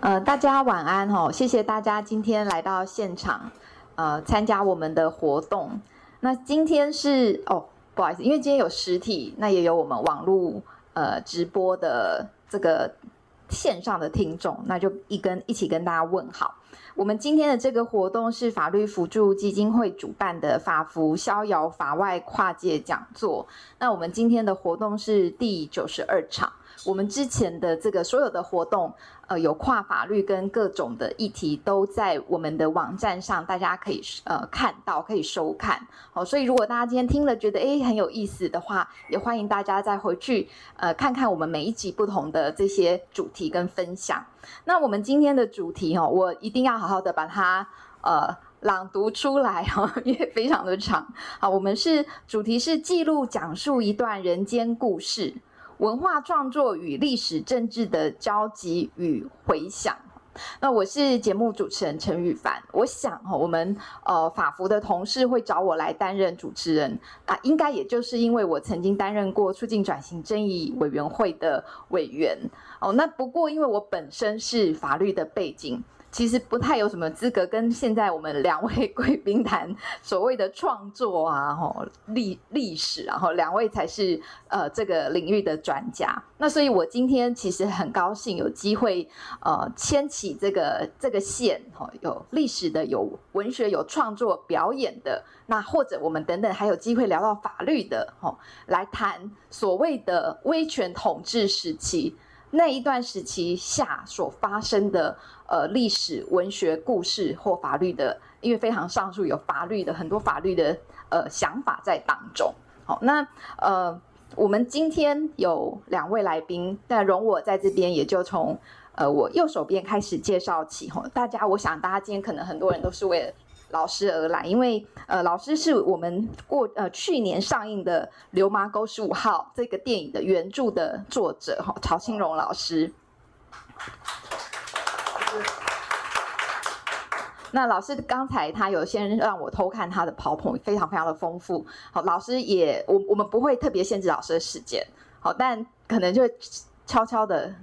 呃，大家晚安哦，谢谢大家今天来到现场，呃，参加我们的活动。那今天是哦，不好意思，因为今天有实体，那也有我们网络呃直播的这个线上的听众，那就一跟一起跟大家问好。我们今天的这个活动是法律辅助基金会主办的法扶逍遥法外跨界讲座。那我们今天的活动是第九十二场。我们之前的这个所有的活动，呃，有跨法律跟各种的议题都在我们的网站上，大家可以呃看到，可以收看。好，所以如果大家今天听了觉得诶很有意思的话，也欢迎大家再回去呃看看我们每一集不同的这些主题跟分享。那我们今天的主题哦，我一定要好好的把它呃朗读出来哈，因为非常的长。好，我们是主题是记录讲述一段人间故事。文化创作与历史政治的交集与回响。那我是节目主持人陈羽凡。我想哈，我们呃法服的同事会找我来担任主持人啊，应该也就是因为我曾经担任过促进转型正义委员会的委员哦。那不过因为我本身是法律的背景。其实不太有什么资格跟现在我们两位贵宾谈所谓的创作啊，吼历历史，然后两位才是呃这个领域的专家。那所以我今天其实很高兴有机会呃牵起这个这个线，吼有历史的，有文学，有创作表演的，那或者我们等等还有机会聊到法律的，吼来谈所谓的威权统治时期那一段时期下所发生的。呃，历史、文学、故事或法律的，因为非常上述有法律的很多法律的呃想法在当中。好，那呃，我们今天有两位来宾，那容我在这边也就从呃我右手边开始介绍起。吼，大家，我想大家今天可能很多人都是为了老师而来，因为呃，老师是我们过呃去年上映的《流麻沟十五号》这个电影的原著的作者，哈，曹清荣老师。那老师刚才他有先让我偷看他的 PowerPoint，非常非常的丰富。好，老师也我我们不会特别限制老师的时间，好，但可能就悄悄的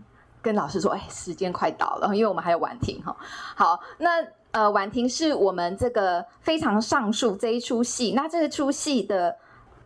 跟老师说，哎，时间快到了，因为我们还有婉婷哈。好，那呃，婉婷是我们这个非常上述这一出戏，那这出戏的。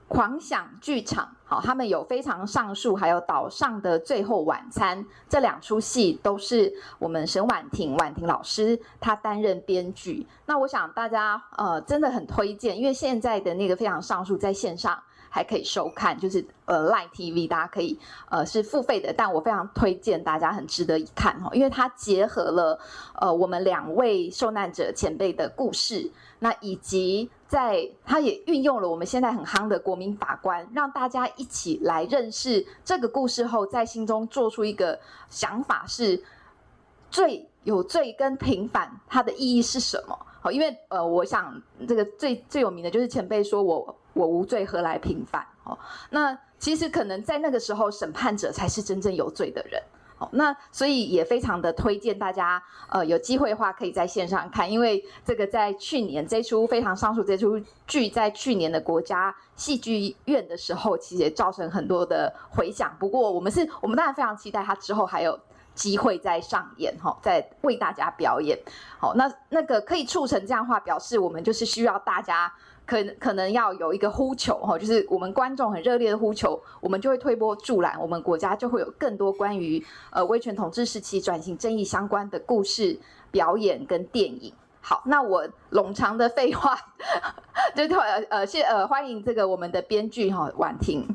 狂想剧场，好，他们有非常上述，还有岛上的最后晚餐这两出戏，都是我们沈婉婷婉婷老师她担任编剧。那我想大家呃真的很推荐，因为现在的那个非常上述在线上还可以收看，就是呃 Line TV，大家可以呃是付费的，但我非常推荐大家，很值得一看哈，因为它结合了呃我们两位受难者前辈的故事，那以及。在，他也运用了我们现在很夯的国民法官，让大家一起来认识这个故事后，在心中做出一个想法：是罪有罪跟平反，它的意义是什么？好，因为呃，我想这个最最有名的就是前辈说我我无罪，何来平反？哦，那其实可能在那个时候，审判者才是真正有罪的人。好，那所以也非常的推荐大家，呃，有机会的话可以在线上看，因为这个在去年这出非常上述这出剧在去年的国家戏剧院的时候，其实也造成很多的回响。不过我们是我们当然非常期待它之后还有机会再上演，哈，再为大家表演。好，那那个可以促成这样的话，表示我们就是需要大家。可能可能要有一个呼求哈，就是我们观众很热烈的呼求，我们就会推波助澜，我们国家就会有更多关于呃威权统治时期转型正义相关的故事表演跟电影。好，那我冗长的废话，就呃呃谢呃欢迎这个我们的编剧哈婉婷。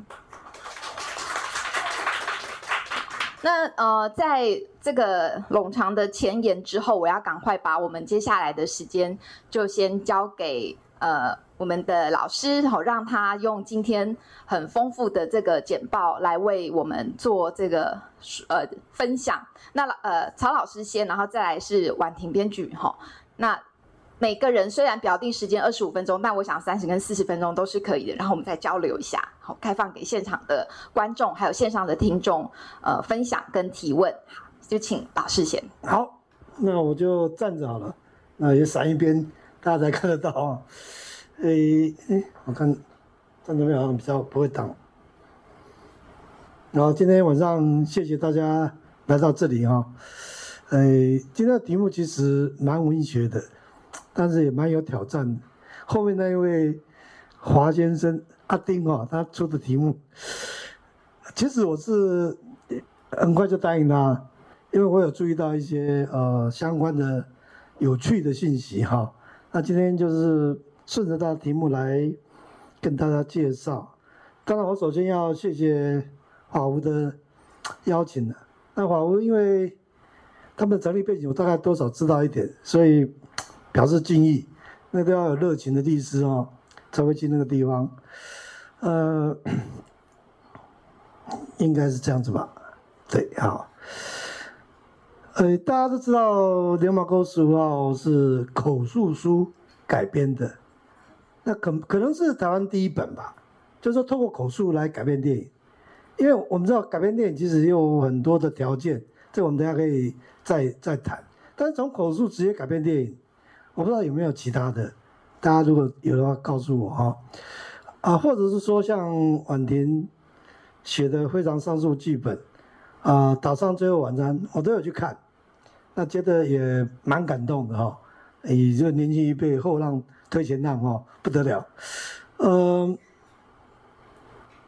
那呃在这个冗长的前言之后，我要赶快把我们接下来的时间就先交给呃。我们的老师好，让他用今天很丰富的这个简报来为我们做这个呃分享。那呃曹老师先，然后再来是婉婷编剧哈。那每个人虽然表定时间二十五分钟，但我想三十跟四十分钟都是可以的。然后我们再交流一下，好，开放给现场的观众还有线上的听众呃分享跟提问。好，就请老师先。好，那我就站着好了，那也闪一边，大家才看得到啊。诶、诶、我看站这边好像比较不会挡。然后今天晚上谢谢大家来到这里哈。呃，今天的题目其实蛮文学的，但是也蛮有挑战的。后面那一位华先生阿丁哦，他出的题目，其实我是很快就答应他，因为我有注意到一些呃相关的有趣的信息哈。那今天就是顺着他的题目来跟大家介绍。当然，我首先要谢谢法无的邀请了。那法无因为他们的成立背景，我大概多少知道一点，所以表示敬意。那都要有热情的律师哦，才会去那个地方。呃，应该是这样子吧？对，好。呃，大家都知道《流麻沟十五号》是口述书改编的，那可可能是台湾第一本吧，就是说透过口述来改编电影。因为我们知道改编电影其实有很多的条件，这我们等下可以再再谈。但是从口述直接改编电影，我不知道有没有其他的，大家如果有的话告诉我哈。啊，或者是说像婉婷写的非常上述剧本，啊，岛上最后晚餐我都有去看。那觉得也蛮感动的哈，以这年轻一辈后浪推前浪哈，不得了。嗯，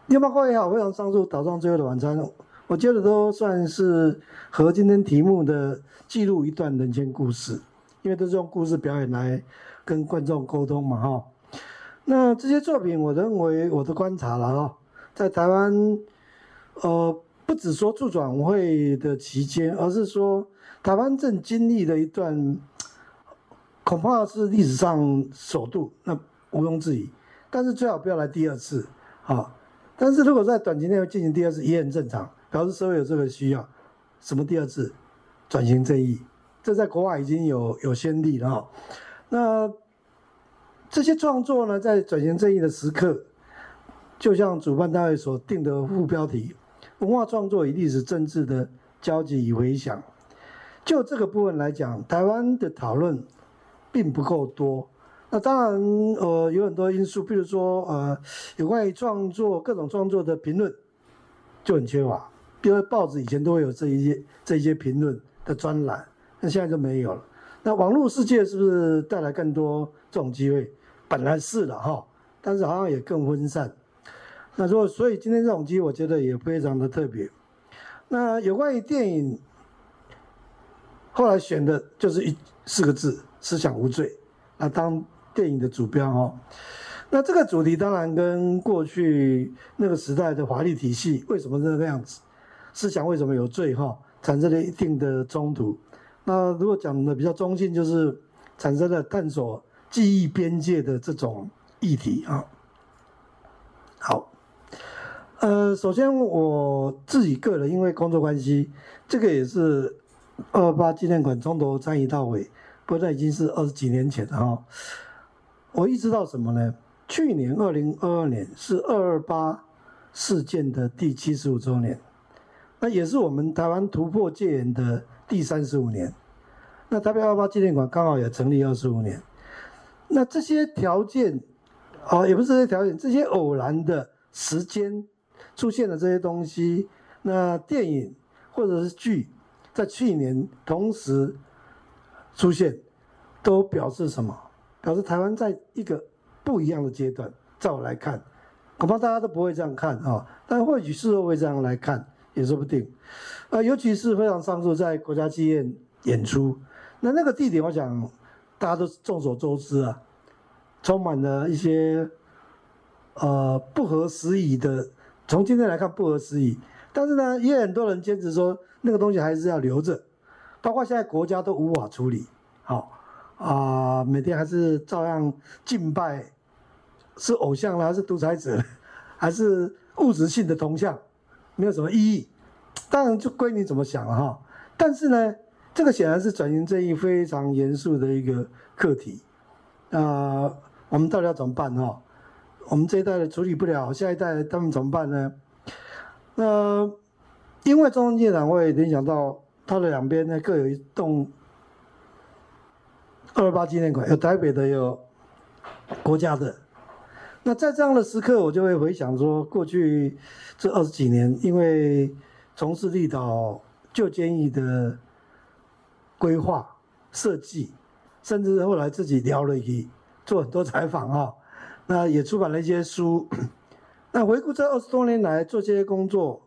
流麻沟也好，非常上述岛上最后的晚餐，我觉得都算是和今天题目的记录一段人间故事，因为都是用故事表演来跟观众沟通嘛哈。那这些作品，我认为我的观察了哈，在台湾，呃，不只说驻转会的期间，而是说。台湾正经历的一段，恐怕是历史上首度，那毋庸置疑。但是最好不要来第二次，啊！但是如果在短期内要进行第二次也很正常，表示社会有这个需要。什么第二次？转型正义，这在国外已经有有先例了哈。那这些创作呢，在转型正义的时刻，就像主办单位所定的副标题：文化创作与历史政治的交集与回响。就这个部分来讲，台湾的讨论并不够多。那当然，呃，有很多因素，比如说，呃，有关于创作各种创作的评论就很缺乏。比如报纸以前都会有这一些这一些评论的专栏，那现在就没有了。那网络世界是不是带来更多这种机会？本来是的哈，但是好像也更分散。那如果所以今天这种机，我觉得也非常的特别。那有关于电影。后来选的就是一四个字“思想无罪”，那当电影的主标哦。那这个主题当然跟过去那个时代的法律体系为什么是那个样子，思想为什么有罪哈，产生了一定的冲突。那如果讲的比较中性，就是产生了探索记忆边界的这种议题啊。好，呃，首先我自己个人因为工作关系，这个也是。二八纪念馆从头参与到尾，不过那已经是二十几年前了哈。我意识到什么呢？去年二零二二年是二二八事件的第七十五周年，那也是我们台湾突破戒严的第三十五年。那台北二二八纪念馆刚好也成立二十五年。那这些条件，啊，也不是这些条件，这些偶然的时间出现的这些东西，那电影或者是剧。在去年同时出现，都表示什么？表示台湾在一个不一样的阶段。在我来看，恐怕大家都不会这样看啊，但或许事后会这样来看，也说不定。啊，尤其是非常上述在国家剧院演出，那那个地点，我想大家都众所周知啊，充满了一些呃不合时宜的。从今天来看不合时宜，但是呢，也有很多人坚持说。那个东西还是要留着，包括现在国家都无法处理，好啊，每天还是照样敬拜，是偶像呢，还是独裁者，还是物质性的铜像，没有什么意义。当然就归你怎么想了哈。但是呢，这个显然是转型正义非常严肃的一个课题。啊，我们到底要怎么办哈？我们这一代的处理不了，下一代他们怎么办呢？那。因为中央纪念堂会联想到它的两边呢，各有一栋二二八纪念馆，有台北的，有国家的。那在这样的时刻，我就会回想说，过去这二十几年，因为从事绿岛旧监狱的规划设计，甚至后来自己聊了一做很多采访啊，那也出版了一些书。那回顾这二十多年来做这些工作，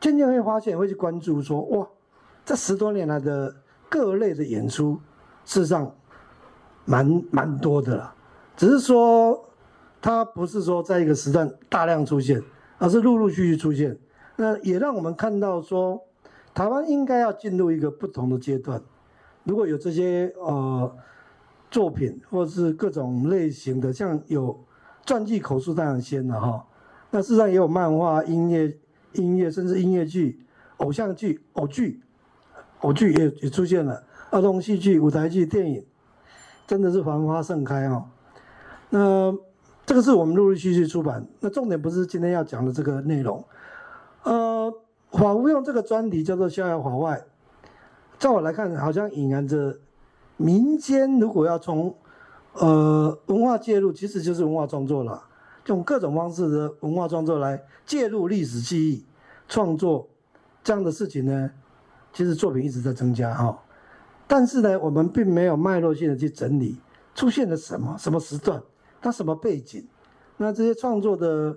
渐渐会发现会去关注说，哇，这十多年来的各类的演出，事实上蛮蛮多的了。只是说，它不是说在一个时段大量出现，而是陆陆续续出现。那也让我们看到说，台湾应该要进入一个不同的阶段。如果有这些呃作品，或是各种类型的，像有传记口述当然先了哈。那事实上也有漫画、音乐、音乐，甚至音乐剧、偶像剧、偶剧、偶剧也也出现了，儿童戏剧、舞台剧、电影，真的是繁花盛开哦。那这个是我们陆陆续续出版。那重点不是今天要讲的这个内容。呃，法无用这个专题叫做逍遥法外，在我来看，好像隐含着民间如果要从呃文化介入，其实就是文化创作了，用各种方式的文化创作来介入历史记忆创作这样的事情呢，其实作品一直在增加哈。但是呢，我们并没有脉络性的去整理出现了什么什么时段。它什么背景？那这些创作的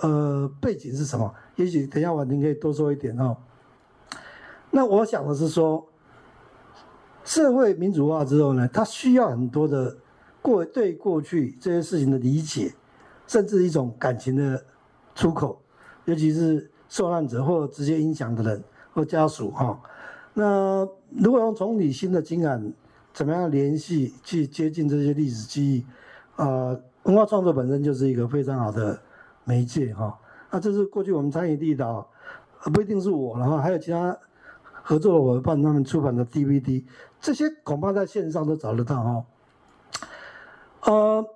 呃背景是什么？也许等一下婉婷可以多说一点哦。那我想的是说，社会民主化之后呢，它需要很多的过对过去这些事情的理解，甚至一种感情的出口，尤其是受难者或直接影响的人或家属哈。那如果用从理性的情感，怎么样联系去接近这些历史记忆？呃，文化创作本身就是一个非常好的媒介哈。那这是过去我们参与立岛，不一定是我了哈，还有其他合作的伙伴他们出版的 DVD，这些恐怕在线上都找得到哈。呃，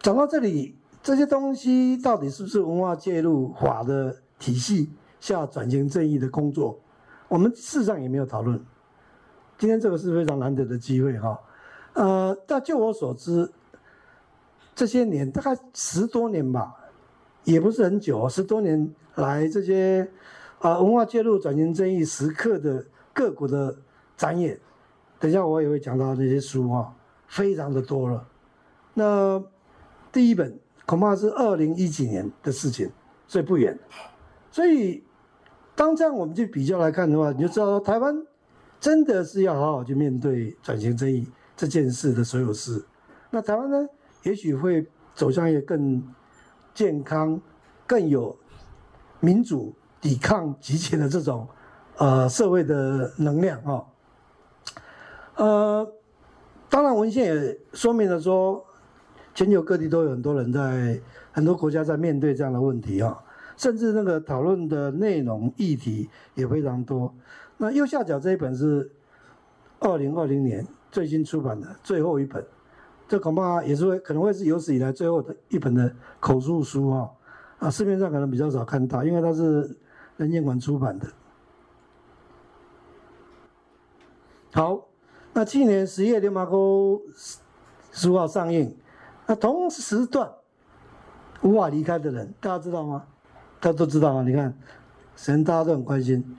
讲到这里，这些东西到底是不是文化介入法的体系下转型正义的工作？我们事实上也没有讨论。今天这个是非常难得的机会哈。呃，但就我所知。这些年大概十多年吧，也不是很久，十多年来这些啊文化介入转型正义时刻的各国的展演，等下我也会讲到这些书啊，非常的多了。那第一本恐怕是二零一几年的事情，所以不远。所以当这样我们去比较来看的话，你就知道台湾真的是要好好去面对转型正义这件事的所有事。那台湾呢？也许会走向一个更健康、更有民主抵抗集权的这种呃社会的能量啊、哦。呃，当然文献也说明了说，全球各地都有很多人在很多国家在面对这样的问题啊、哦，甚至那个讨论的内容议题也非常多。那右下角这一本是二零二零年最新出版的最后一本。这恐怕也是会可能会是有史以来最后的一本的口述书哈，啊，市面上可能比较少看到，因为它是人间馆出版的。好，那去年十月《流麻沟十五号》上映，那同时段无法离开的人，大家知道吗？大家都知道吗？你看，神大家都很关心。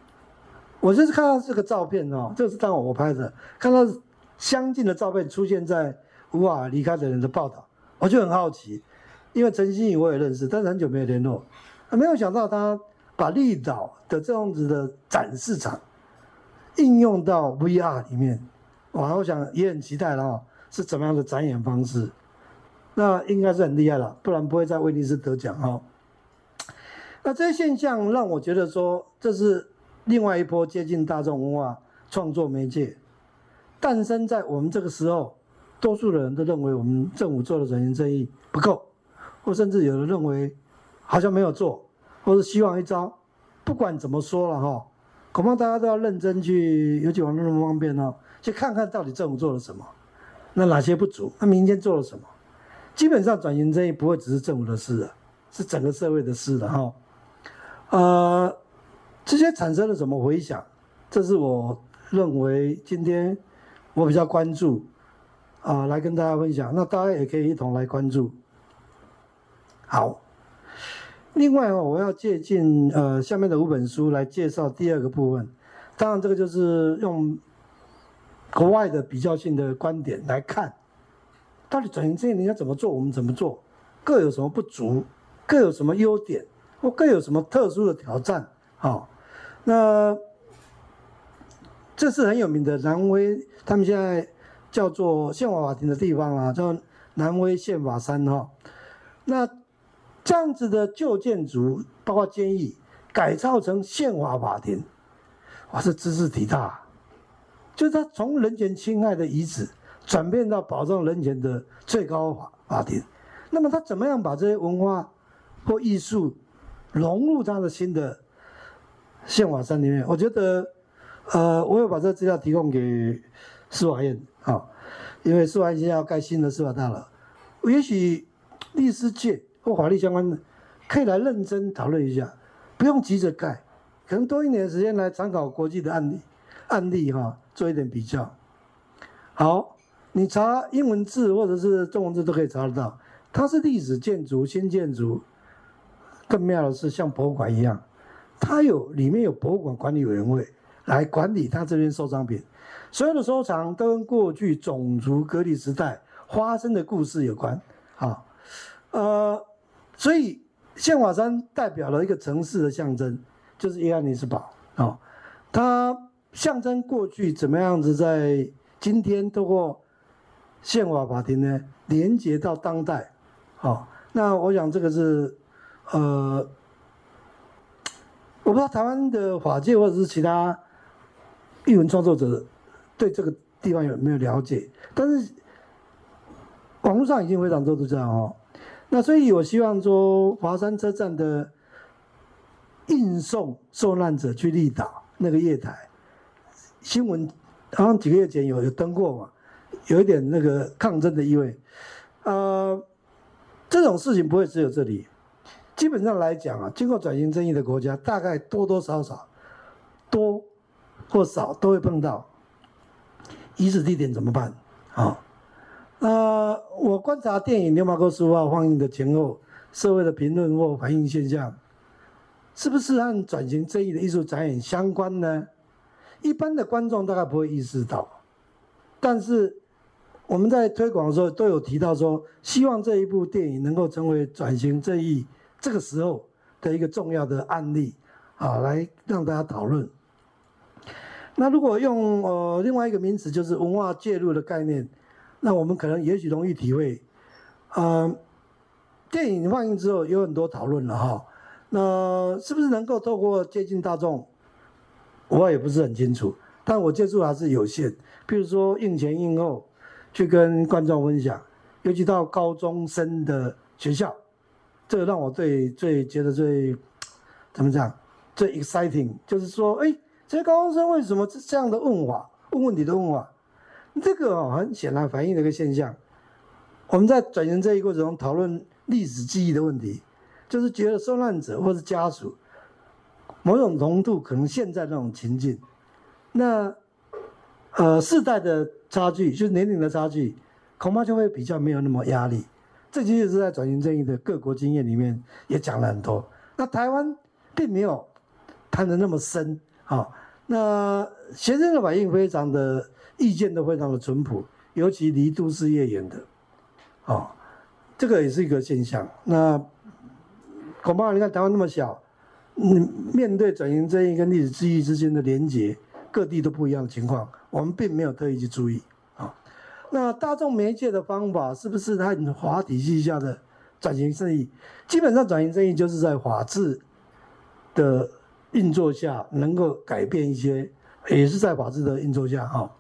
我就是看到这个照片哦，这是当我拍的，看到相近的照片出现在。无法离开的人的报道，我就很好奇，因为陈心怡我也认识，但是很久没有联络，没有想到他把立岛的这样子的展示场应用到 VR 里面，哇，我想也很期待了哈，是怎么样的展演方式？那应该是很厉害了，不然不会在威尼斯得奖哈。那这些现象让我觉得说，这是另外一波接近大众文化创作媒介诞生在我们这个时候。多数的人都认为我们政府做的转型正义不够，或甚至有人认为好像没有做，或是希望一招。不管怎么说了哈，恐怕大家都要认真去，尤其网络那么方便哦，去看看到底政府做了什么，那哪些不足，那民间做了什么？基本上转型正义不会只是政府的事了，是整个社会的事了哈。呃，这些产生了什么回响？这是我认为今天我比较关注。啊，来跟大家分享，那大家也可以一同来关注。好，另外哦，我要借鉴呃下面的五本书来介绍第二个部分。当然，这个就是用国外的比较性的观点来看，到底转型正义人家怎么做，我们怎么做，各有什么不足，各有什么优点，或各有什么特殊的挑战？好，那这是很有名的南威，他们现在叫做宪法法庭的地方啊，叫南威宪法山哈。那这样子的旧建筑，包括监狱，改造成宪法法庭，哇，这知识体大。就是他从人权侵害的遗址转变到保障人权的最高法法庭，那么他怎么样把这些文化或艺术融入他的新的宪法山里面？我觉得，呃，我有把这个资料提供给司法院啊，因为司法院现在要盖新的司法大楼，也许律师界或法律相关的可以来认真讨论一下，不用急着盖，可能多一点时间来参考国际的案例案例哈。做一点比较，好，你查英文字或者是中文字都可以查得到。它是历史建筑、新建筑，更妙的是像博物馆一样，它有里面有博物馆管理委员会来管理它这边收藏品，所有的收藏都跟过去种族隔离时代发生的故事有关。好，呃，所以宪法山代表了一个城市的象征，就是伊安尼斯堡啊，它。象征过去怎么样子，在今天透过宪法法庭呢，连接到当代，好，那我想这个是，呃，我不知道台湾的法界或者是其他译文创作者对这个地方有没有了解，但是网络上已经非常多都这样哦。那所以我希望说，华山车站的运送受难者去绿岛那个月台。新闻好像几个月前有有登过嘛，有一点那个抗争的意味。呃，这种事情不会只有这里，基本上来讲啊，经过转型正义的国家，大概多多少少多或少都会碰到。遗址地点怎么办？啊，呃，我观察电影《牛马沟十五号》放映的前后，社会的评论或反映现象，是不是和转型正义的艺术展演相关呢？一般的观众大概不会意识到，但是我们在推广的时候都有提到说，希望这一部电影能够成为转型正义这个时候的一个重要的案例，啊，来让大家讨论。那如果用呃另外一个名词，就是文化介入的概念，那我们可能也许容易体会。呃，电影放映之后有很多讨论了哈，那是不是能够透过接近大众？我也不是很清楚，但我接触还是有限。譬如说映前映后，去跟观众分享，尤其到高中生的学校，这个让我最最觉得最怎么讲，最 exciting，就是说，哎，这些高中生为什么这这样的问法，问问题的问法，这个哦很显然反映了一个现象。我们在转型这一过程中讨论历史记忆的问题，就是觉得受难者或是家属。某种程度可能现在那种情境，那呃世代的差距，就是年龄的差距，恐怕就会比较没有那么压力。这其实是在转型正义的各国经验里面也讲了很多。那台湾并没有谈的那么深啊。那学生的反应非常的意见都非常的淳朴，尤其离都市越远的，啊，这个也是一个现象。那恐怕你看台湾那么小。你，面对转型正义跟历史记忆之间的连结，各地都不一样的情况，我们并没有特意去注意啊。那大众媒介的方法是不是它法体系下的转型正义？基本上转型正义就是在法治的运作下能够改变一些，也是在法治的运作下哈。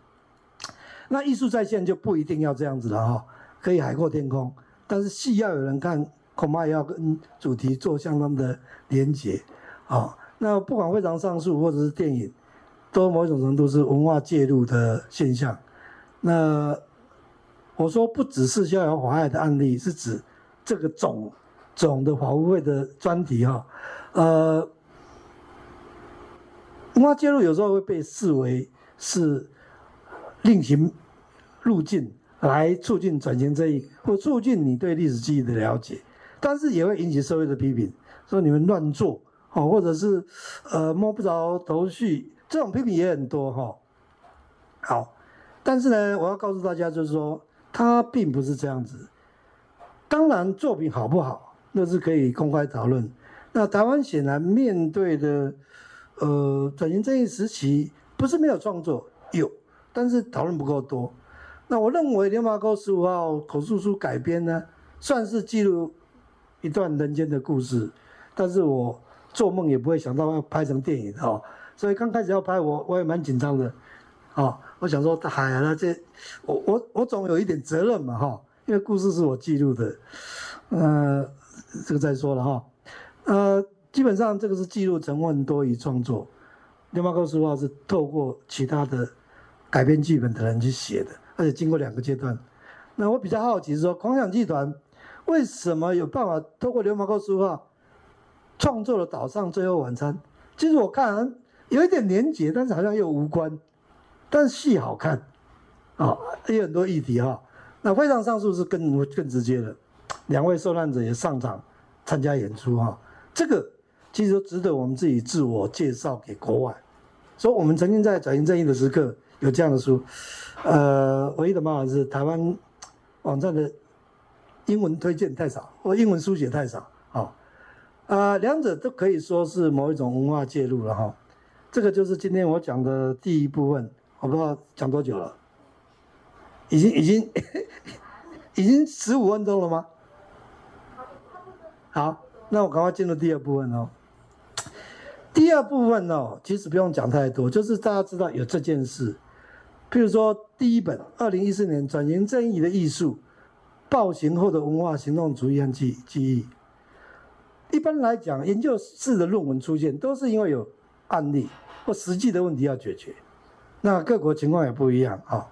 那艺术再现就不一定要这样子了哈，可以海阔天空，但是戏要有人看，恐怕也要跟主题做相当的连结。好，那不管非常上述或者是电影，都某种程度是文化介入的现象。那我说不只是逍遥法外的案例，是指这个总总的法务会的专题哈。呃，文化介入有时候会被视为是另行路径来促进转型正义，或促进你对历史记忆的了解，但是也会引起社会的批评，说你们乱做。哦，或者是，呃，摸不着头绪，这种批评也很多哈。好，但是呢，我要告诉大家，就是说，它并不是这样子。当然，作品好不好，那是可以公开讨论。那台湾显然面对的，呃，转型正义时期，不是没有创作，有，但是讨论不够多。那我认为《流麻沟十五号》口述书改编呢，算是记录一段人间的故事，但是我做梦也不会想到要拍成电影哦。所以刚开始要拍我，我也蛮紧张的，哦，我想说，哎呀，这我我我总有一点责任嘛，哈，因为故事是我记录的，呃，这个再说了哈，呃，基本上这个是记录成分多于创作，《流麻沟十五号》是透过其他的改编剧本的人去写的，而且经过两个阶段。那我比较好奇是说，狂想剧团为什么有办法透过《流麻沟十五号》创作了《岛上最后晚餐》？其实我看。有一点连结，但是好像又无关，但是戏好看，啊、也有很多议题哈、那非常上述是更更直接的，两位受难者也上场参加演出哈、这个其实值得我们自己自我介绍给国外，说我们曾经在转型正义的时刻有这样的书，呃，唯一的办法是台湾网站的英文推荐太少，或英文书写太少，啊、哦，呃，两者都可以说是某一种文化介入了哈。哦这个就是今天我讲的第一部分，我不知道讲多久了，已经已经已经十五分钟了吗？好，那我赶快进入第二部分哦。第二部分哦，其实不用讲太多，就是大家知道有这件事。譬如说，第一本二零一四年转型正义的艺术，暴行后的文化行动主义和记记忆。一般来讲，研究室的论文出现都是因为有案例。或实际的问题要解决，那各国情况也不一样啊。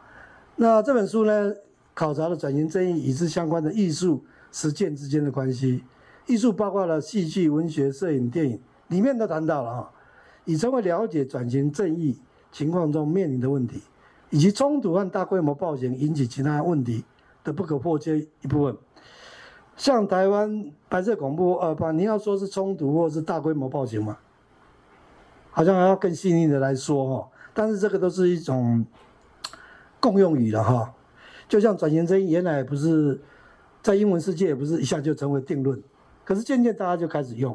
那这本书呢，考察了转型正义与之相关的艺术实践之间的关系。艺术包括了戏剧、文学、摄影、电影，里面都谈到了啊，以成为了解转型正义情况中面临的问题，以及冲突和大规模暴行引起其他问题的不可或缺一部分。像台湾白色恐怖二八，你要说是冲突或是大规模暴行吗？好像还要更细腻的来说哈，但是这个都是一种共用语了哈。就像转型正义原来不是在英文世界也不是一下就成为定论，可是渐渐大家就开始用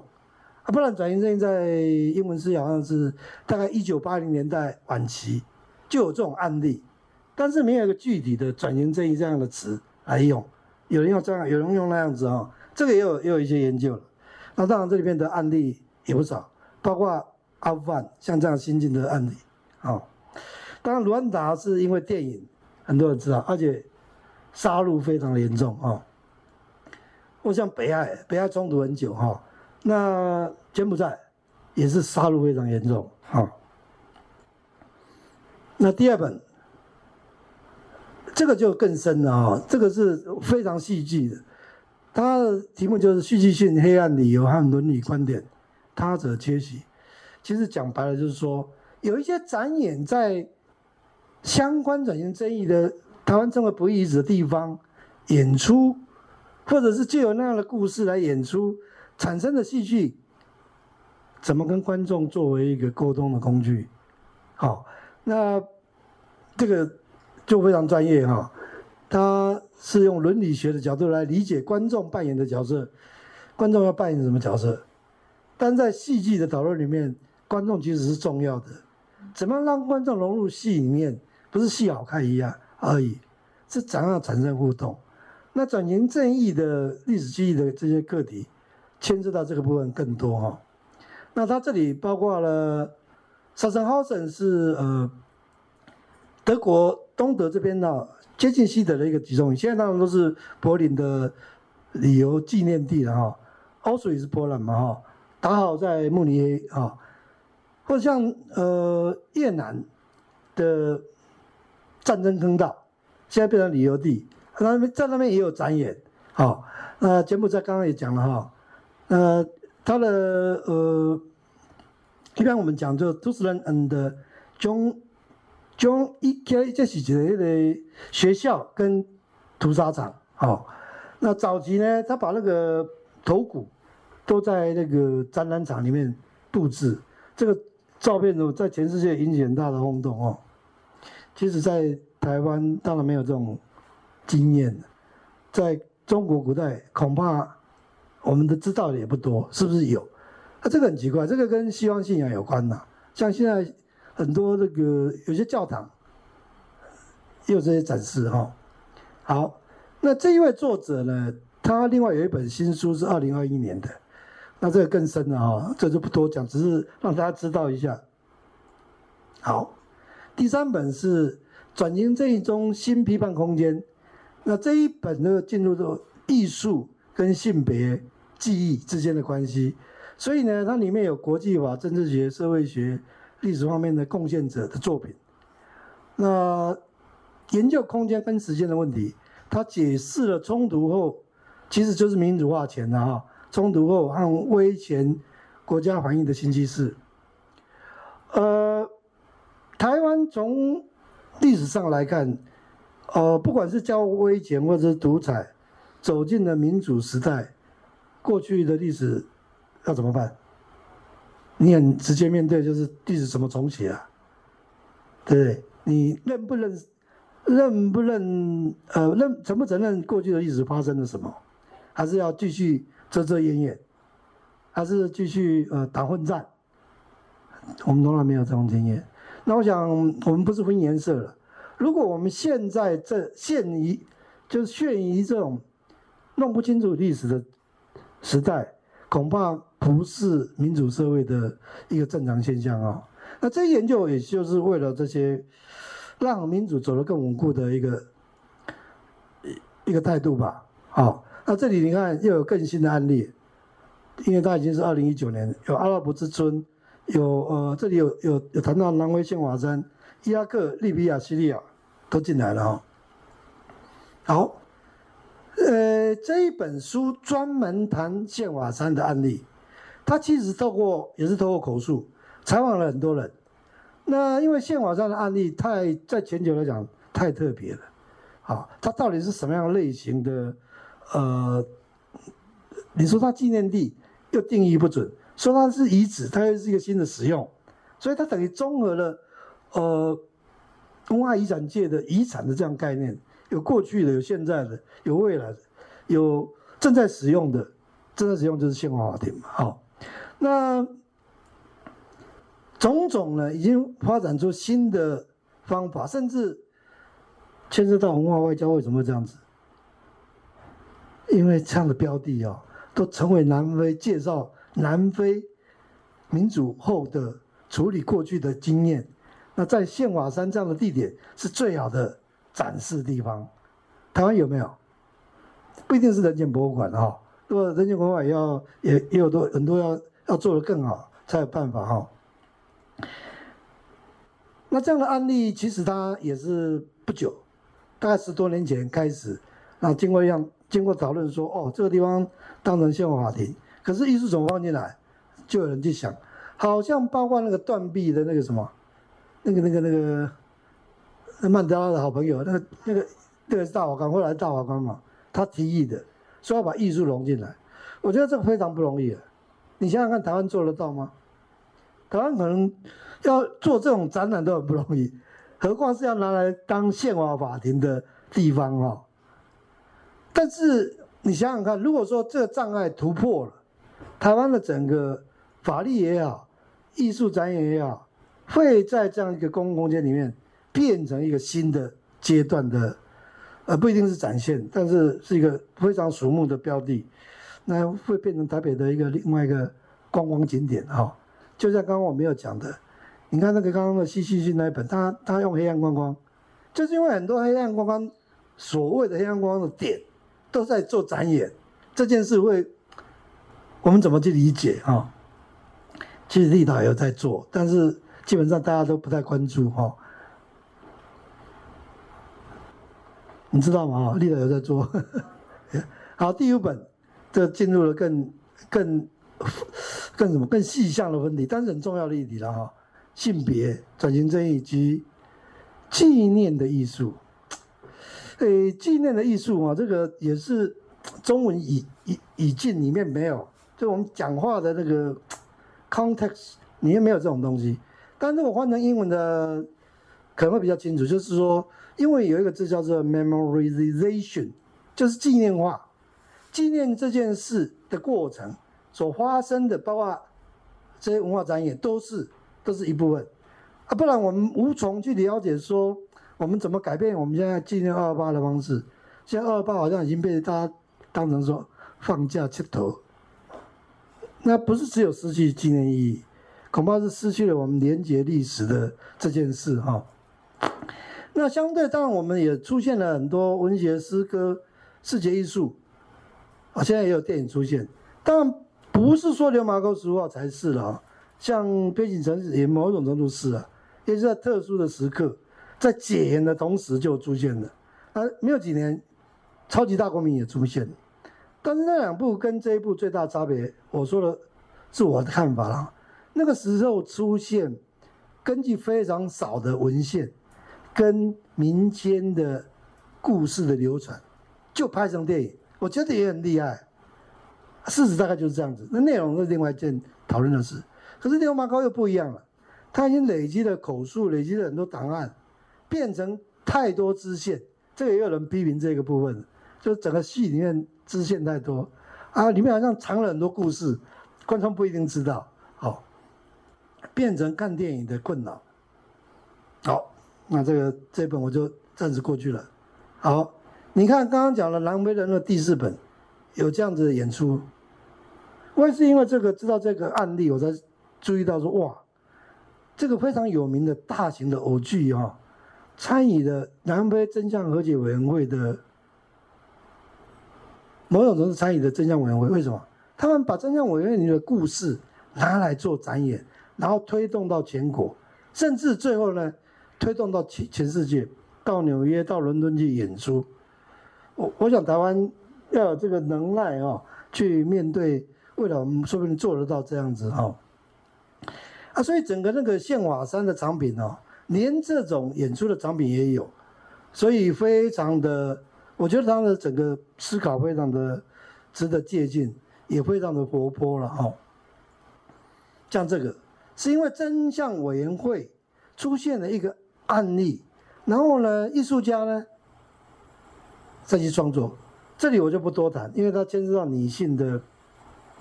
啊，不然转型正义在英文世界好像是大概一九八零年代晚期就有这种案例，但是没有一个具体的转型正义这样的词来用，有人用这样，有人用那样子啊，这个也有也有一些研究了。那当然这里面的案例也不少，包括。阿富汗像这样新进的案例，哦，当然卢安达是因为电影很多人知道，而且杀戮非常严重啊。或像北爱，北爱冲突很久哈，那柬埔寨也是杀戮非常严重啊。那第二本，这个就更深了啊，这个是非常戏剧的，它的题目就是戏剧性黑暗理由和伦理观点，他者缺席。其实讲白了就是说，有一些展演在相关转型正义的台湾称为不义址的地方演出，或者是借由那样的故事来演出产生的戏剧，怎么跟观众作为一个沟通的工具？好，那这个就非常专业哈，他是用伦理学的角度来理解观众扮演的角色，观众要扮演什么角色？但在戏剧的讨论里面。观众其实是重要的，怎么让观众融入戏里面？不是戏好看一样而已，是怎样产生互动？那转型正义的历史记忆的这些课题，牵涉到这个部分更多哈。那它这里包括了萨森豪森是呃德国东德这边呢接近西德的一个集中营，现在当然都是柏林的旅游纪念地了哈。奥斯维是波兰嘛哈，打好在慕尼黑啊。或者像呃越南的战争坑道，现在变成旅游地，那在那边也有展演，好、那柬埔寨刚刚也讲了哈，呃，他的呃，一般我们讲就都市人嗯的中中一开这是一个学校跟屠杀场，哦，那早期呢，他把那个头骨都在那个展览场里面布置，这个。照片呢，在全世界引起很大的轰动哦。其实，在台湾当然没有这种经验，在中国古代恐怕我们的知道的也不多，是不是有？这个很奇怪，这个跟西方信仰有关呐。像现在很多这个有些教堂也有这些展示哈。好，那这一位作者呢，他另外有一本新书是二零二一年的，那这个更深了哈，这就不多讲，只是让大家知道一下。好，第三本是转型正义中新批判空间，那这一本呢进入到艺术跟性别记忆之间的关系。所以呢，它里面有国际法、政治学、社会学、历史方面的贡献者的作品。那研究空间跟时间的问题，它解释了冲突后，其实就是民主化前的哈，冲突后和威权国家反应的新趋势。呃，台湾从历史上来看，呃，不管是叫威权或者是独裁，走进了民主时代，过去的历史。要怎么办？你很直接面对，就是历史怎么重写啊？对不对？你认不认？认不认？呃，认承不承认过去的历史发生了什么？还是要继续遮遮掩掩？还是继续呃打混战？我们从来没有这种经验。那我想，我们不是分颜色了。如果我们现在这陷于就是陷于这种弄不清楚历史的时代，恐怕。不是民主社会的一个正常现象啊！那这研究也就是为了这些，让民主走得更稳固的一个一个态度吧。好，那这里你看又有更新的案例，因为它已经是二零一九年，有阿拉伯之春，有呃这里有有有谈到南非宪法三、伊拉克、利比亚、叙利亚都进来了啊。好，呃这一本书专门谈宪法三的案例。他其实透过也是透过口述采访了很多人，那因为宪法上的案例太在全球来讲太特别了，啊，它到底是什么样类型的？呃，你说它纪念地又定义不准，说它是遗址，它又是一个新的使用，所以它等于综合了呃文化遗产界的遗产的这样概念，有过去的，有现在的，有未来的，有正在使用的，正在使用就是宪法法庭嘛，好。那种种呢，已经发展出新的方法，甚至牵涉到文化外交。为什么会这样子？因为这样的标的啊，都成为南非介绍南非民主后的处理过去的经验。那在宪法三这样的地点是最好的展示地方。台湾有没有？不一定是人间博物馆哈，如果人间博物馆要也也有多很多要。要做得更好才有办法哈。那这样的案例其实它也是不久，大概十多年前开始，那经过一样经过讨论说，哦，这个地方当成宪法法庭，可是艺术怎么放进来？就有人去想，好像包括那个断臂的那个什么，那个那个那个曼德拉的好朋友，那个那个那个是大法官，后来大法官嘛，他提议的，说要把艺术融进来，我觉得这个非常不容易啊。你想想看，台湾做得到吗？台湾可能要做这种展览都很不容易，何况是要拿来当宪法法庭的地方哈。但是你想想看，如果说这个障碍突破了，台湾的整个法律也好，艺术展演也好，会在这样一个公共空间里面变成一个新的阶段的，呃，不一定是展现，但是是一个非常瞩目的标的。那会变成台北的一个另外一个观光景点哈，就像刚刚我没有讲的，你看那个刚刚的西西西那一本，他他用黑暗观光，就是因为很多黑暗观光，所谓的黑暗观光的点都在做展演，这件事会我们怎么去理解啊？其实立岛也有在做，但是基本上大家都不太关注哈。你知道吗？立岛有在做。好，第五本。这进入了更、更、更什么、更细项的问题，但是很重要的议题了哈。性别、转型正义及纪念的艺术。诶，纪念的艺术啊，这个也是中文语语语境里面没有，就我们讲话的那个 context 里面没有这种东西。但是我换成英文的可能会比较清楚，就是说，因为有一个字叫做 memorization，就是纪念化，纪念这件事的过程所发生的，包括这些文化展演，都是都是一部分啊，不然我们无从去了解说我们怎么改变我们现在纪念二二八的方式。现在二二八好像已经被大家当成说放假吃头，那不是只有失去纪念意义，恐怕是失去了我们连接历史的这件事哈。那相对当然我们也出现了很多文学、诗歌、视觉艺术，啊，现在也有电影出现，当然不是说流麻沟十五号才是了啊，像《边境城市》也某种程度是啊，也是在特殊的时刻，在解严的同时就出现了，啊，没有几年。超级大国民也出现了，但是那两部跟这一部最大差别，我说的是我的看法啦。那个时候出现，根据非常少的文献跟民间的故事的流传，就拍成电影，我觉得也很厉害。事实大概就是这样子，那内容是另外一件讨论的事。可是流麻沟又不一样了，他已经累积了口述，累积了很多档案，变成太多支线，这个也有人批评这个部分。就整个戏里面支线太多，啊，里面好像藏了很多故事，观众不一定知道，好，变成看电影的困扰。好，那这个这本我就暂时过去了。好，你看刚刚讲了《狼狈人》的第四本，有这样子的演出，我也是因为这个知道这个案例，我才注意到说，哇，这个非常有名的大型的偶剧哈，参与的南非真相和解委员会的。某种程度参与的真相委员会，为什么？他们把真相委员会里的故事拿来做展演，然后推动到全国，甚至最后呢，推动到全全世界，到纽约、到伦敦去演出。我我想台湾要有这个能耐哦，去面对未来，我们说不定做得到这样子哦。啊，所以整个那个宪法三的藏品哦，连这种演出的藏品也有，所以非常的。我觉得他的整个思考非常的值得借鉴，也非常的活泼了哦。像这个，是因为真相委员会出现了一个案例，然后呢，艺术家呢再去创作。这里我就不多谈，因为它牵涉到女性的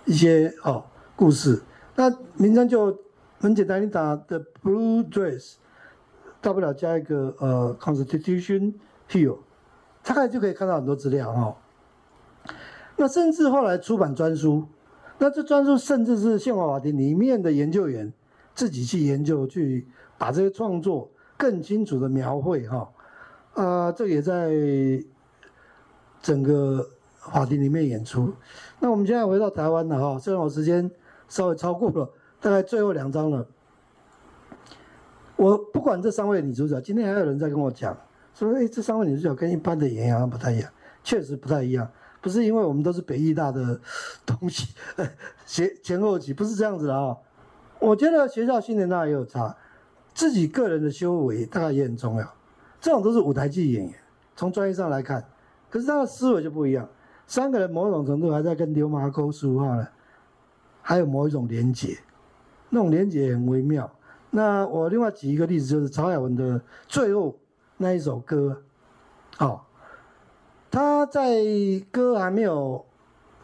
一些哦故事。那名称就很简单，你打 The Blue Dress，大不了加一个呃 Constitution Hill。大概就可以看到很多资料哈，那甚至后来出版专书，那这专书甚至是宪法法庭里面的研究员自己去研究，去把这些创作更清楚的描绘哈，啊，这也在整个法庭里面演出。那我们现在回到台湾了哈，虽然我时间稍微超过了，大概最后两章了。我不管这三位女主角，今天还有人在跟我讲。说，哎，这三位女主角跟一般的演员好像不太一样，确实不太一样。不是因为我们都是北艺大的东西，前前后期不是这样子的啊、我觉得学校训练那也有差，自己个人的修为大概也很重要。这种都是舞台剧演员，从专业上来看，可是他的思维就不一样。三个人某种程度还在跟流氓沟十五号呢，还有某一种连结，那种连结很微妙。那我另外举一个例子，就是曹雅文的最后。那一首歌，哦，他在歌还没有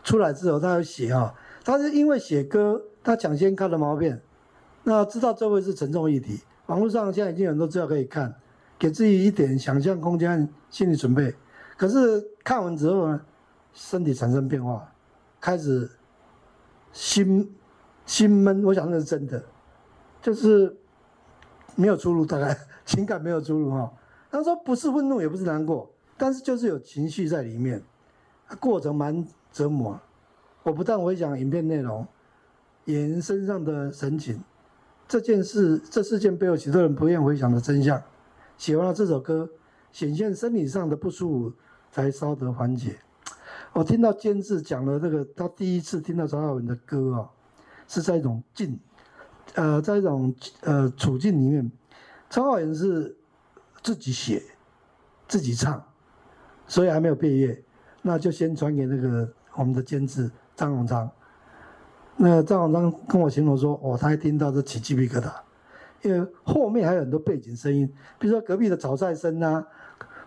出来之后，他有写啊，他是因为写歌，他抢先看了毛片，那知道这会是沉重议题，网络上现在已经有很多资料可以看，给自己一点想象空间、心理准备。可是看完之后呢，身体产生变化，开始心心闷，我想那是真的，就是没有出路，大概情感没有出路哈。他说不是愤怒，也不是难过，但是就是有情绪在里面，过程蛮折磨。我不但回想影片内容，演员身上的神情，这件事、这事件背后许多人不愿回想的真相。写完了这首歌，显现生理上的不舒服才稍得缓解。我听到监制讲了这个，他第一次听到曹雅文的歌啊，是在一种境，呃，在一种呃处境里面，曹雅文是。自己写，自己唱，所以还没有毕业，那就先传给那个我们的监制张永昌。那张永昌跟我形容说：“哦，他一听到就起鸡皮疙瘩，因为后面还有很多背景声音，比如说隔壁的炒菜声啊，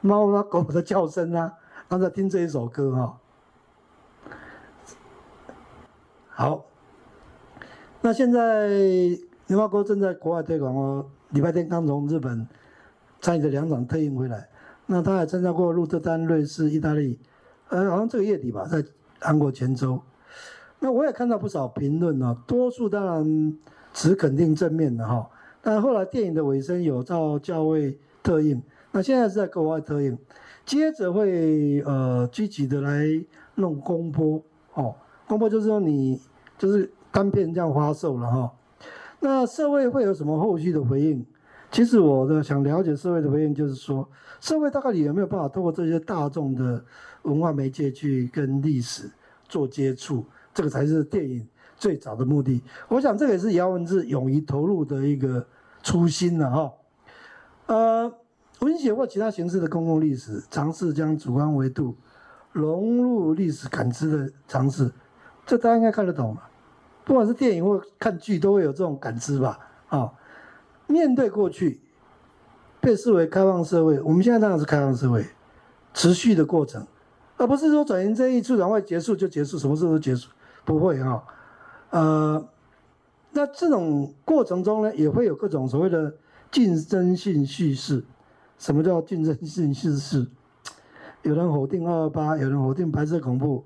猫啊狗的叫声啊，然后在听这一首歌哈、好，那现在牛麻沟正在国外推广哦。礼拜天刚从日本参与了两场特映回来，那他还参加过鹿特丹、瑞士、意大利，呃，好像这个月底吧，在韩国泉州。那我也看到不少评论啊，多数当然只肯定正面的哈。但后来电影的尾声有照教会特映，那现在是在国外特映，接着会呃积极的来弄公播哦。公播就是说你就是单片这样发售了哈，那社会会有什么后续的回应？其实我的想了解社会的回应，就是说社会大概你有没有办法透过这些大众的文化媒介去跟历史做接触，这个才是电影最早的目的。我想这个也是姚文智勇于投入的一个初心了哈。呃，文学或其他形式的公共历史，尝试将主观维度融入历史感知的尝试。这大家应该看得懂吧？不管是电影或看剧，都会有这种感知吧？啊、哦，面对过去，被视为开放社会，我们现在当然是开放社会，持续的过程，而不是说转型正义促转会结束就结束，什么事都结束，不会哈、哦。呃，那这种过程中呢，也会有各种所谓的竞争性叙事。什么叫竞争性叙事？有人否定二二八，有人否定白色恐怖。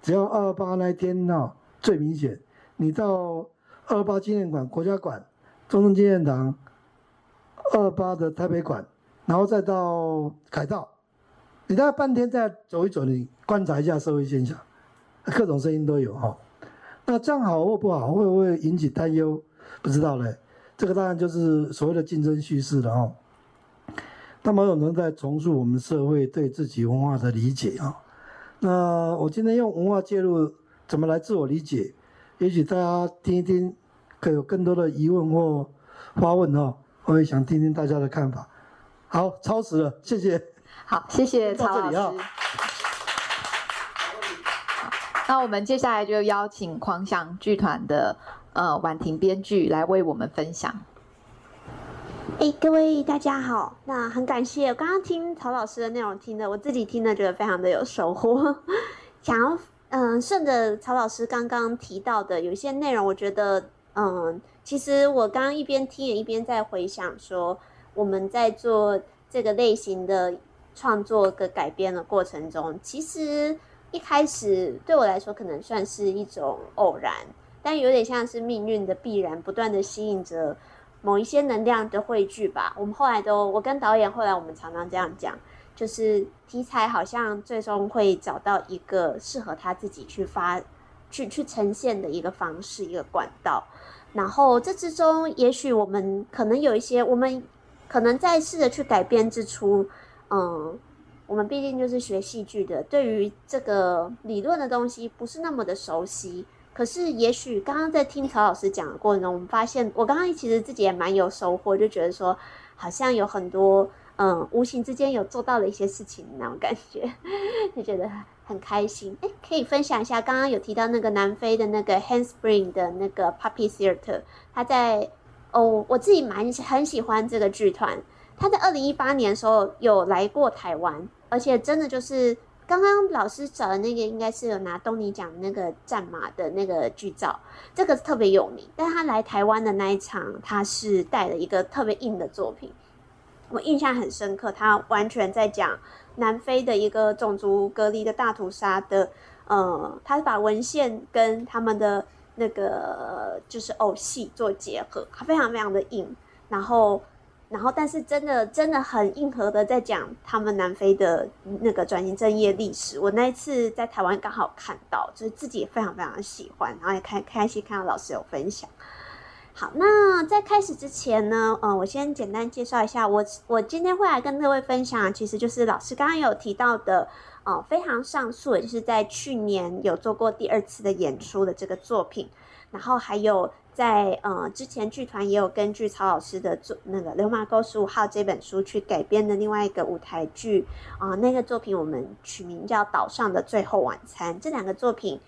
只要二二八那一天呢，最明显。你到二二八纪念馆、国家馆、中正纪念堂、二二八的台北馆，然后再到凯道，你大概半天再走一走，你观察一下社会现象，各种声音都有哈。那这样好或不好，会不会引起担忧？不知道嘞。这个当然就是所谓的竞争叙事了哈。那么有人在重塑我们社会对自己文化的理解啊。那我今天用文化介入，怎么来自我理解？也许大家听一听，可有更多的疑问或发问哦。我也想听听大家的看法。好，超时了，谢谢。好，谢谢曹老师。好，那我们接下来就邀请狂想剧团的呃婉婷编剧来为我们分享。哎，各位大家好，那很感谢刚刚听曹老师的内容，听的我自己听的觉得非常的有收获。想要嗯，顺着曹老师刚刚提到的有一些内容，我觉得嗯，其实我刚刚一边听也一边在回想说，我们在做这个类型的创作跟改编的过程中，其实一开始对我来说可能算是一种偶然，但有点像是命运的必然，不断的吸引着。某一些能量的汇聚吧，我们后来都，我跟导演后来我们常常这样讲，就是题材好像最终会找到一个适合他自己去发、去去呈现的一个方式、一个管道。然后这之中，也许我们可能有一些，我们可能在试着去改编之初，嗯，我们毕竟就是学戏剧的，对于这个理论的东西不是那么的熟悉。可是，也许刚刚在听曹老师讲的过程中，我们发现，我刚刚其实自己也蛮有收获，就觉得说，好像有很多，嗯，无形之间有做到了一些事情那种感觉，就觉得很开心。哎，可以分享一下，刚刚有提到那个南非的那个 Handspring 的那个 Puppy Theater，他在哦，我自己蛮很喜欢这个剧团，他在二零一八年的时候有来过台湾，而且真的就是。刚刚老师找的那个应该是有拿东尼奖那个战马的那个剧照，这个特别有名。但他来台湾的那一场，他是带了一个特别硬的作品，我印象很深刻。他完全在讲南非的一个种族隔离的大屠杀的，呃，他是把文献跟他们的那个就是偶戏做结合，他非常非常的硬，然后。然后，但是真的真的很硬核的在讲他们南非的那个转型正业历史。我那一次在台湾刚好看到，就是自己也非常非常喜欢，然后也开开心看到老师有分享。好，那在开始之前呢，嗯，我先简单介绍一下我我今天会来跟各位分享，其实就是老师刚刚有提到的，呃，非常上诉，也就是在去年有做过第二次的演出的这个作品，然后还有。在呃之前剧团也有根据曹老师的作那个《流麻沟十五号》这本书去改编的另外一个舞台剧啊、那个作品我们取名叫《岛上的最后晚餐》。这两个作品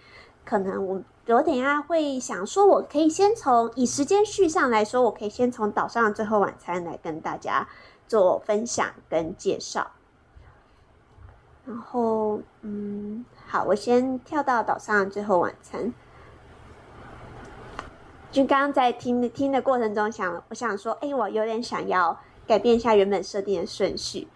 可能我我等一下会想说，我可以先从以时间序上来说，我可以先从岛上的最后晚餐来跟大家做分享跟介绍。然后，嗯，好，我先跳到岛上的最后晚餐。就刚刚在听听的过程中想，想我想说，哎，我有点想要改变一下原本设定的顺序。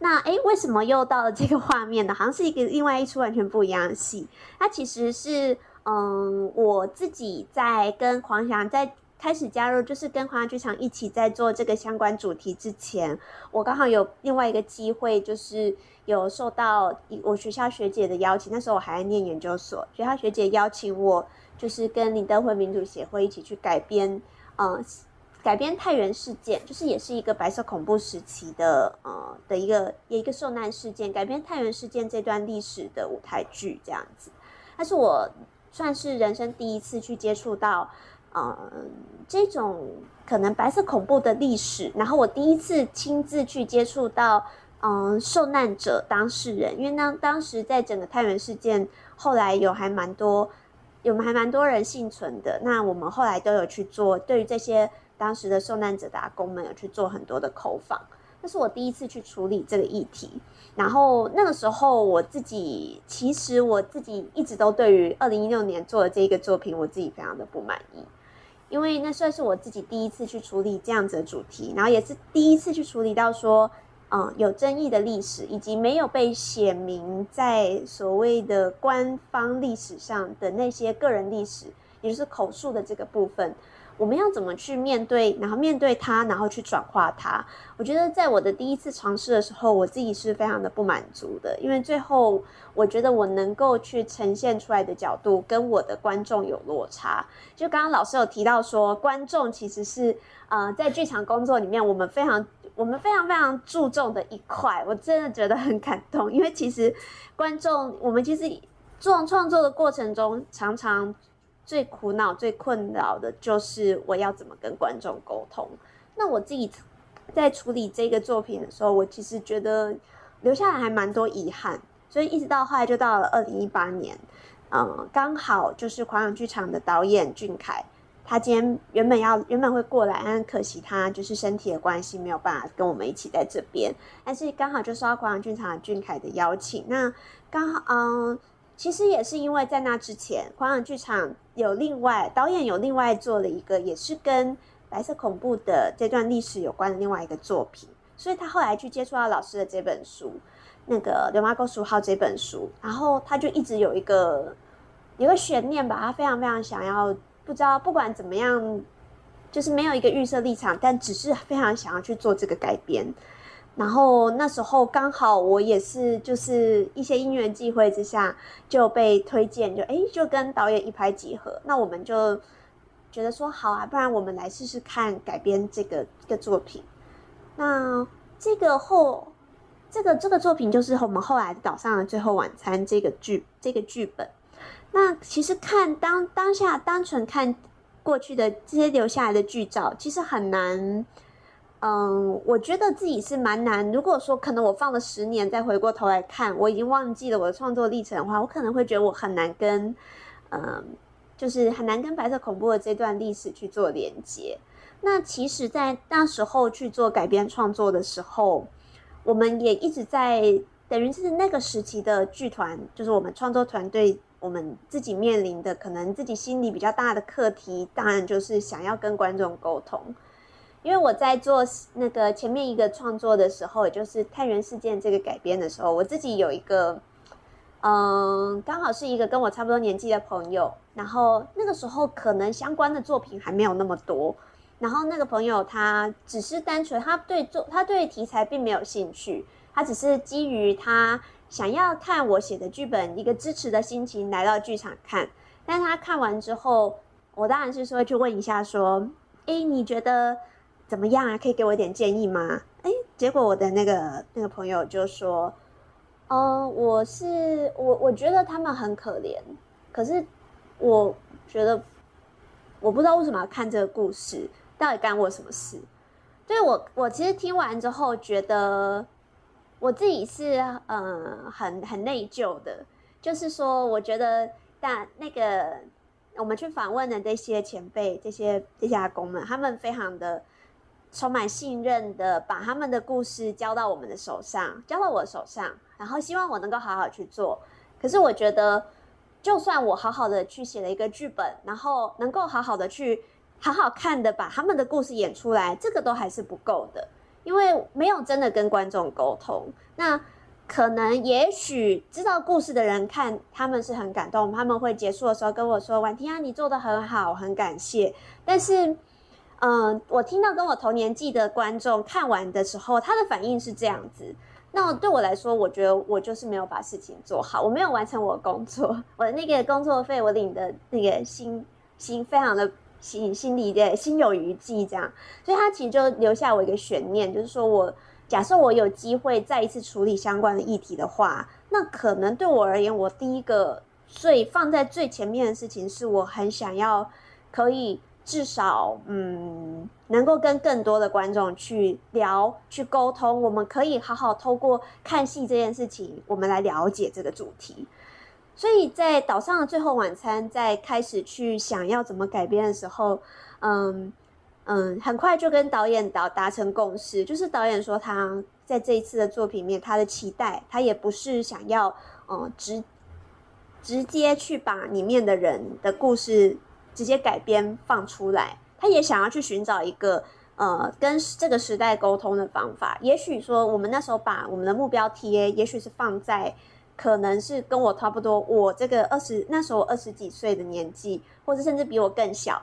那哎，为什么又到了这个画面呢？好像是一个另外一出完全不一样的戏。它其实是，嗯，我自己在跟狂翔在开始加入，就是跟狂翔剧场一起在做这个相关主题之前，我刚好有另外一个机会，就是有受到我学校学姐的邀请。那时候我还在念研究所，学校学姐邀请我。就是跟林登辉民主协会一起去改编，呃，改编太原事件，就是也是一个白色恐怖时期的，呃，的一个一个受难事件，改编太原事件这段历史的舞台剧这样子。但是我算是人生第一次去接触到，呃，这种可能白色恐怖的历史，然后我第一次亲自去接触到，嗯、受难者当事人，因为当当时在整个太原事件后来有还蛮多。有还蛮多人幸存的，那我们后来都有去做，对于这些当时的受难者的阿公们有去做很多的口访。那是我第一次去处理这个议题，然后那个时候我自己其实我自己一直都对于二零一六年做的这一个作品，我自己非常的不满意，因为那算是我自己第一次去处理这样子的主题，然后也是第一次去处理到说。嗯，有争议的历史，以及没有被写明在所谓的官方历史上的那些个人历史，也就是口述的这个部分，我们要怎么去面对？然后面对它，然后去转化它。我觉得在我的第一次尝试的时候，我自己是非常的不满足的，因为最后我觉得我能够去呈现出来的角度跟我的观众有落差。就刚刚老师有提到说，观众其实是呃，在剧场工作里面，我们非常。我们非常非常注重的一块，我真的觉得很感动，因为其实观众，我们其实做创作的过程中，常常最苦恼、最困扰的就是我要怎么跟观众沟通。那我自己在处理这个作品的时候，我其实觉得留下来还蛮多遗憾，所以一直到后来就到了二零一八年，嗯，刚好就是狂想剧场的导演俊凯。他今天原本要原本会过来，但可惜他就是身体的关系没有办法跟我们一起在这边。但是刚好就受到狂想剧场俊凯的邀请，那刚好嗯，其实也是因为在那之前，狂想剧场有另外导演有另外做了一个也是跟白色恐怖的这段历史有关的另外一个作品，所以他后来去接触到老师的这本书，那个《流麻沟十五号》这本书，然后他就一直有一个有一个悬念吧，他非常非常想要。不知道不管怎么样，就是没有一个预设立场，但只是非常想要去做这个改编。然后那时候刚好我也是，就是一些因缘际会之下就被推荐，就哎就跟导演一拍即合。那我们就觉得说好啊，不然我们来试试看改编这个这个作品。那这个后这个这个作品就是我们后来岛上的最后晚餐这个剧这个剧本。那其实看当当下单纯看过去的这些留下来的剧照，其实很难。嗯，我觉得自己是蛮难。如果说可能我放了十年再回过头来看，我已经忘记了我的创作历程的话，我可能会觉得我很难跟嗯，就是很难跟白色恐怖的这段历史去做连接。那其实，在那时候去做改编创作的时候，我们也一直在等于是那个时期的剧团，就是我们创作团队。我们自己面临的可能自己心里比较大的课题，当然就是想要跟观众沟通。因为我在做那个前面一个创作的时候，也就是太原事件这个改编的时候，我自己有一个，嗯，刚好是一个跟我差不多年纪的朋友，然后那个时候可能相关的作品还没有那么多，然后那个朋友他只是单纯他对做他对题材并没有兴趣，他只是基于他。想要看我写的剧本，一个支持的心情来到剧场看，但他看完之后，我当然是说去问一下，说，哎，你觉得怎么样啊？可以给我一点建议吗？哎，结果我的那个那个朋友就说，哦，我是我我觉得他们很可怜，可是我觉得我不知道为什么要看这个故事，到底干我什么事？对我我其实听完之后觉得。我自己是嗯很很内疚的，就是说，我觉得但那个我们去访问的这些前辈、这些这些阿公们，他们非常的充满信任的把他们的故事交到我们的手上，交到我手上，然后希望我能够好好去做。可是我觉得，就算我好好的去写了一个剧本，然后能够好好的去好好看的把他们的故事演出来，这个都还是不够的，因为没有真的跟观众沟通。那可能也许知道故事的人看他们是很感动，他们会结束的时候跟我说：“婉婷啊，你做的很好，很感谢。”但是，嗯、我听到跟我同年纪的观众看完的时候，他的反应是这样子。那对我来说，我觉得我就是没有把事情做好，我没有完成我的工作，我的那个工作费我领的那个心心非常的心心里的心有余悸这样，所以他其实就留下我一个悬念，就是说我假设我有机会再一次处理相关的议题的话，那可能对我而言，我第一个最放在最前面的事情是我很想要可以。至少，嗯，能够跟更多的观众去聊、去沟通，我们可以好好透过看戏这件事情，我们来了解这个主题。所以在岛上的最后晚餐，在开始去想要怎么改编的时候，嗯嗯，很快就跟导演导达成共识，就是导演说他在这一次的作品里面，他的期待，他也不是想要，嗯，直直接去把里面的人的故事。直接改编放出来，他也想要去寻找一个呃跟这个时代沟通的方法。也许说，我们那时候把我们的目标 TA，也许是放在可能是跟我差不多，我这个二十那时候二十几岁的年纪，或者甚至比我更小，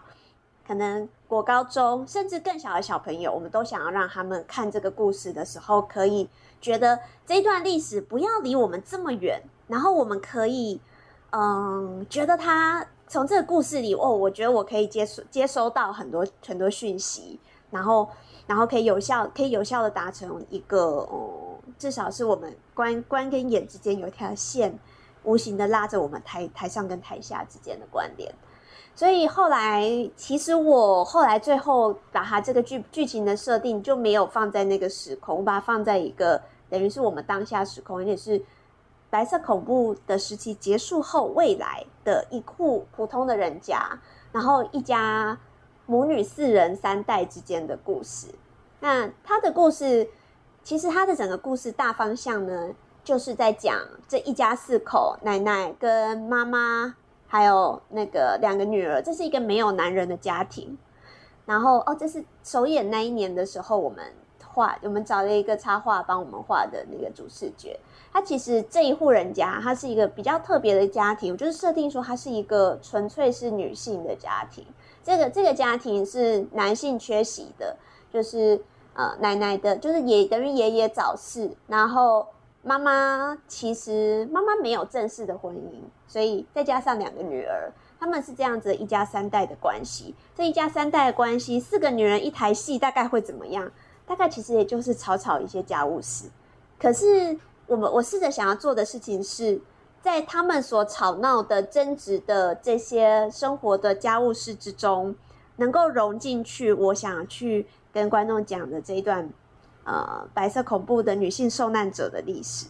可能国高中甚至更小的小朋友，我们都想要让他们看这个故事的时候，可以觉得这一段历史不要离我们这么远，然后我们可以嗯觉得他。从这个故事里，哦，我觉得我可以接收接收到很多很多讯息，然后然后可以有效可以有效的达成一个，哦，至少是我们关关跟眼之间有一条线，无形的拉着我们台台上跟台下之间的关联。所以后来，其实我后来最后把它这个剧剧情的设定就没有放在那个时空，我把它放在一个等于是我们当下时空，也是。白色恐怖的时期结束后，未来的一户普通的人家，然后一家母女四人三代之间的故事。那他的故事，其实他的整个故事大方向呢，就是在讲这一家四口，奶奶跟妈妈，还有那个两个女儿，这是一个没有男人的家庭。然后哦，这是首演那一年的时候，我们画，我们找了一个插画帮我们画的那个主视觉。他其实这一户人家，他是一个比较特别的家庭，就是设定说他是一个纯粹是女性的家庭。这个这个家庭是男性缺席的，就是奶奶的，就是爷等于爷爷早逝，然后妈妈其实妈妈没有正式的婚姻，所以再加上两个女儿，他们是这样子一家三代的关系。这一家三代的关系，四个女人一台戏，大概会怎么样？大概其实也就是吵吵一些家务事，可是。我们我试着想要做的事情是，在他们所吵闹的争执的这些生活的家务事之中，能够融进去我想去跟观众讲的这一段，呃，白色恐怖的女性受难者的历史。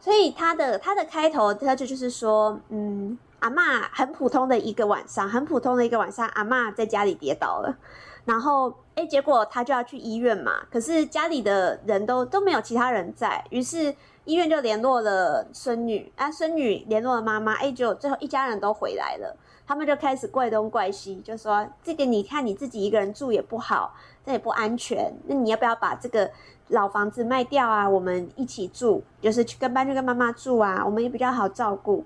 所以他的他的开头，他就就是说，嗯，阿嬷很普通的一个晚上，很普通的一个晚上，阿嬷在家里跌倒了。然后，哎，结果他就要去医院嘛。可是家里的人都都没有其他人在，于是医院就联络了孙女，啊，孙女联络了妈妈，哎，就最后一家人都回来了。他们就开始怪东怪西，就说这个你看你自己一个人住也不好，这也不安全。那你要不要把这个老房子卖掉啊？我们一起住，就是去跟搬去跟妈妈住啊，我们也比较好照顾。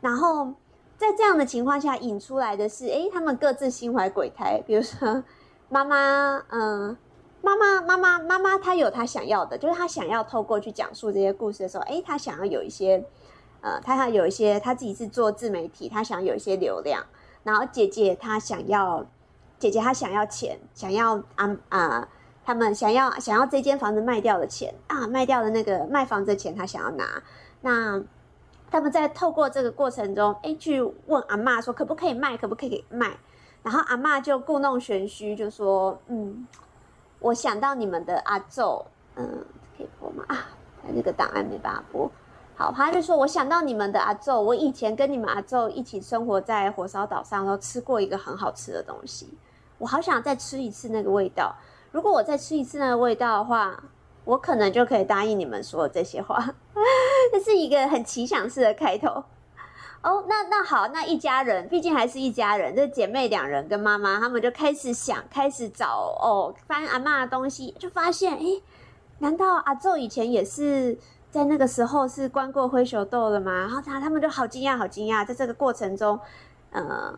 然后在这样的情况下引出来的是，哎，他们各自心怀鬼胎，比如说。妈妈，嗯，妈妈，妈妈，妈妈，她有她想要的，就是她想要透过去讲述这些故事的时候，诶，她想要有一些，呃，他想有一些，他自己是做自媒体，他想有一些流量。然后姐姐她想要，姐姐她想要钱，想要啊啊，他们想要想要这间房子卖掉的钱啊，卖掉的那个卖房子的钱，她想要拿。那他们在透过这个过程中，诶，去问阿嬷说，可不可以卖，可不可以卖？然后阿嬷就故弄玄虚，就说：“嗯，我想到你们的阿昼，嗯，可以播吗？啊，那个档案没办法播。好，他就说：“我想到你们的阿祖，我以前跟你们阿祖一起生活在火烧岛上，都吃过一个很好吃的东西，我好想再吃一次那个味道。如果我再吃一次那个味道的话，我可能就可以答应你们说的这些话。这是一个很奇想式的开头。哦，那那好，那一家人毕竟还是一家人，这姐妹两人跟妈妈他们就开始想，开始找哦，翻阿妈的东西，就发现，诶，难道阿祖以前也是？”在那个时候是关过灰熊豆了吗？然后他他们就好惊讶，好惊讶。在这个过程中，呃，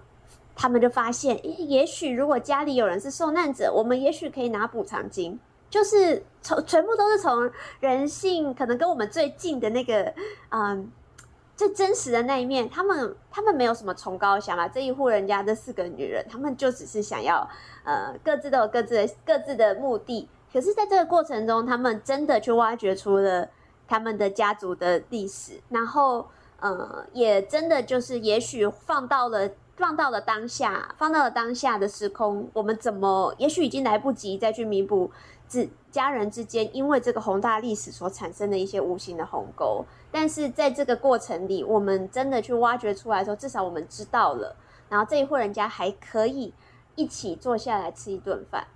他们就发现，也许如果家里有人是受难者，我们也许可以拿补偿金，就是从全部都是从人性可能跟我们最近的那个，嗯、最真实的那一面。他们他们没有什么崇高想法，这一户人家这四个女人，他们就只是想要，呃，各自都有各自的各自的目的。可是，在这个过程中，他们真的去挖掘出了。他们的家族的历史，然后，呃，也真的就是，也许放到了放到了当下，放到了当下的时空，我们怎么，也许已经来不及再去弥补，自家人之间因为这个宏大历史所产生的一些无形的鸿沟。但是在这个过程里，我们真的去挖掘出来的时候，至少我们知道了，然后这一户人家还可以一起坐下来吃一顿饭。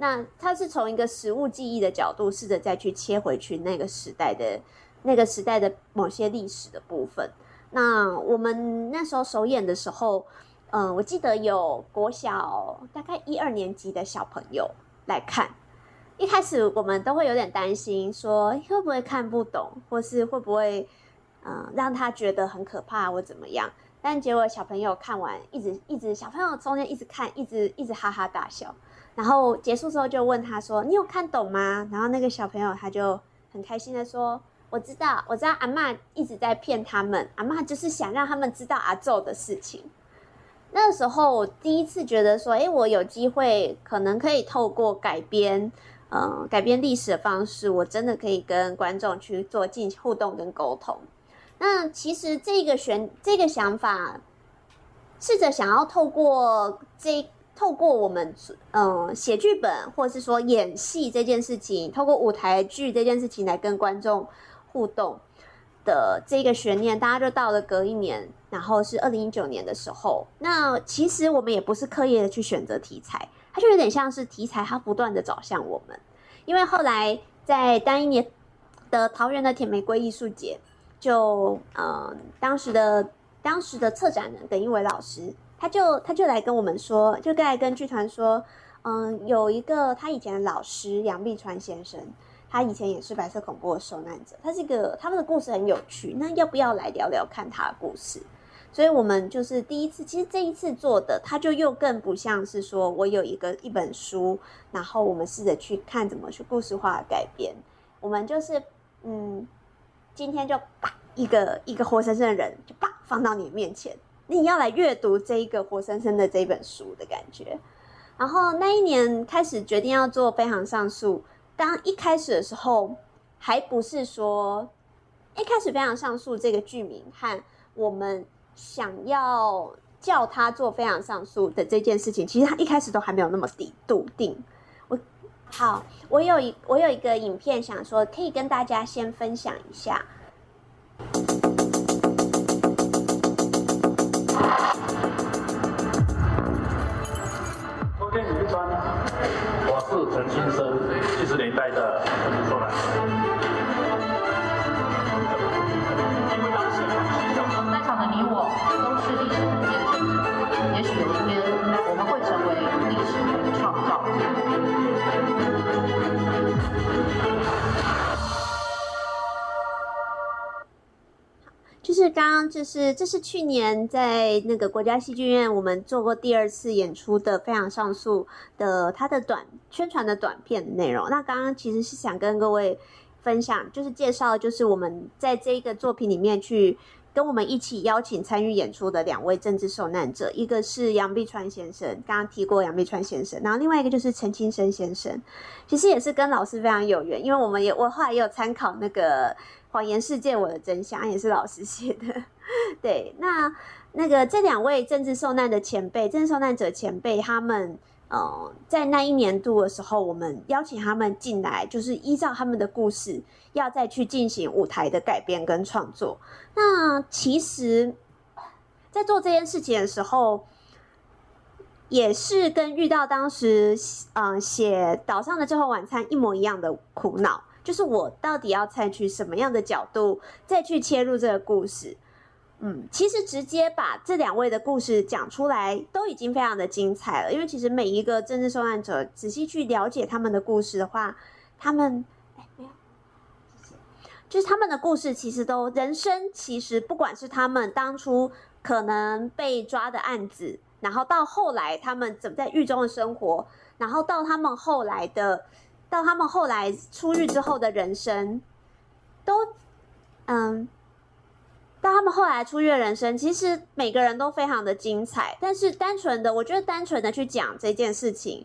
那他是从一个实物记忆的角度，试着再去切回去那个时代的那个时代的某些历史的部分。那我们那时候首演的时候，嗯，我记得有国小大概一二年级的小朋友来看。一开始我们都会有点担心，说会不会看不懂，或是会不会嗯让他觉得很可怕或怎么样。但结果小朋友看完，一直一直小朋友中间一直看，一直一直哈哈大笑。然后结束之后就问他说：“你有看懂吗？”然后那个小朋友他就很开心的说：“我知道，我知道阿嬷一直在骗他们，阿嬷就是想让他们知道阿祖的事情。”那时候我第一次觉得说：“诶，我有机会可能可以透过改编，呃，改编历史的方式，我真的可以跟观众去做进互动跟沟通。”那其实这个选这个想法，试着想要透过这。透过我们嗯写剧本，或是说演戏这件事情，透过舞台剧这件事情来跟观众互动的这个悬念，大家就到了隔一年，然后是二零一九年的时候。那其实我们也不是刻意的去选择题材，它就有点像是题材，它不断的找向我们。因为后来在当一年的桃园的甜玫瑰艺术节，就嗯当时的当时的策展人耿一伟老师。他就他就来跟我们说，就来跟剧团说，嗯，有一个他以前的老师杨碧川先生，他以前也是白色恐怖的受难者，他这个他们的故事很有趣，那要不要来聊聊看他的故事？所以我们就是第一次，其实这一次做的，他就又更不像是说我有一个一本书，然后我们试着去看怎么去故事化的改编，我们就是嗯，今天就把一个一个活生生的人就把放到你面前。你要来阅读这一个活生生的这本书的感觉，然后那一年开始决定要做非常上诉。当一开始的时候，还不是说一开始非常上诉这个剧名和我们想要叫他做非常上诉的这件事情，其实他一开始都还没有那么笃笃定。我好，我有一我有一个影片想说，可以跟大家先分享一下。Thank you. 是刚刚，就是这是去年在那个国家戏剧院，我们做过第二次演出的《非常上诉》的他的短。宣传的短片内容，那刚刚其实是想跟各位分享，就是介绍，就是我们在这一个作品里面去跟我们一起邀请参与演出的两位政治受难者，一个是杨碧川先生，刚刚提过杨碧川先生，然后另外一个就是陈清生先生，其实也是跟老师非常有缘，因为我们也我后来也有参考那个《谎言世界：我的真相》，也是老师写的，对，那那个这两位政治受难的前辈，政治受难者前辈，他们。呃，在那一年度的时候，我们邀请他们进来，就是依照他们的故事，要再去进行舞台的改编跟创作。那其实，在做这件事情的时候，也是跟遇到当时，嗯、写岛上的最后晚餐一模一样的苦恼，就是我到底要采取什么样的角度再去切入这个故事。嗯，其实直接把这两位的故事讲出来，都已经非常的精彩了。因为其实每一个政治受难者，仔细去了解他们的故事的话，他们，哎，没有，就是他们的故事，其实都人生，其实不管是他们当初可能被抓的案子，然后到后来他们怎么在狱中的生活，然后到他们后来的，到他们后来出狱之后的人生，都，嗯。到他们后来出狱的人生，其实每个人都非常的精彩。但是单纯的，我觉得单纯的去讲这件事情，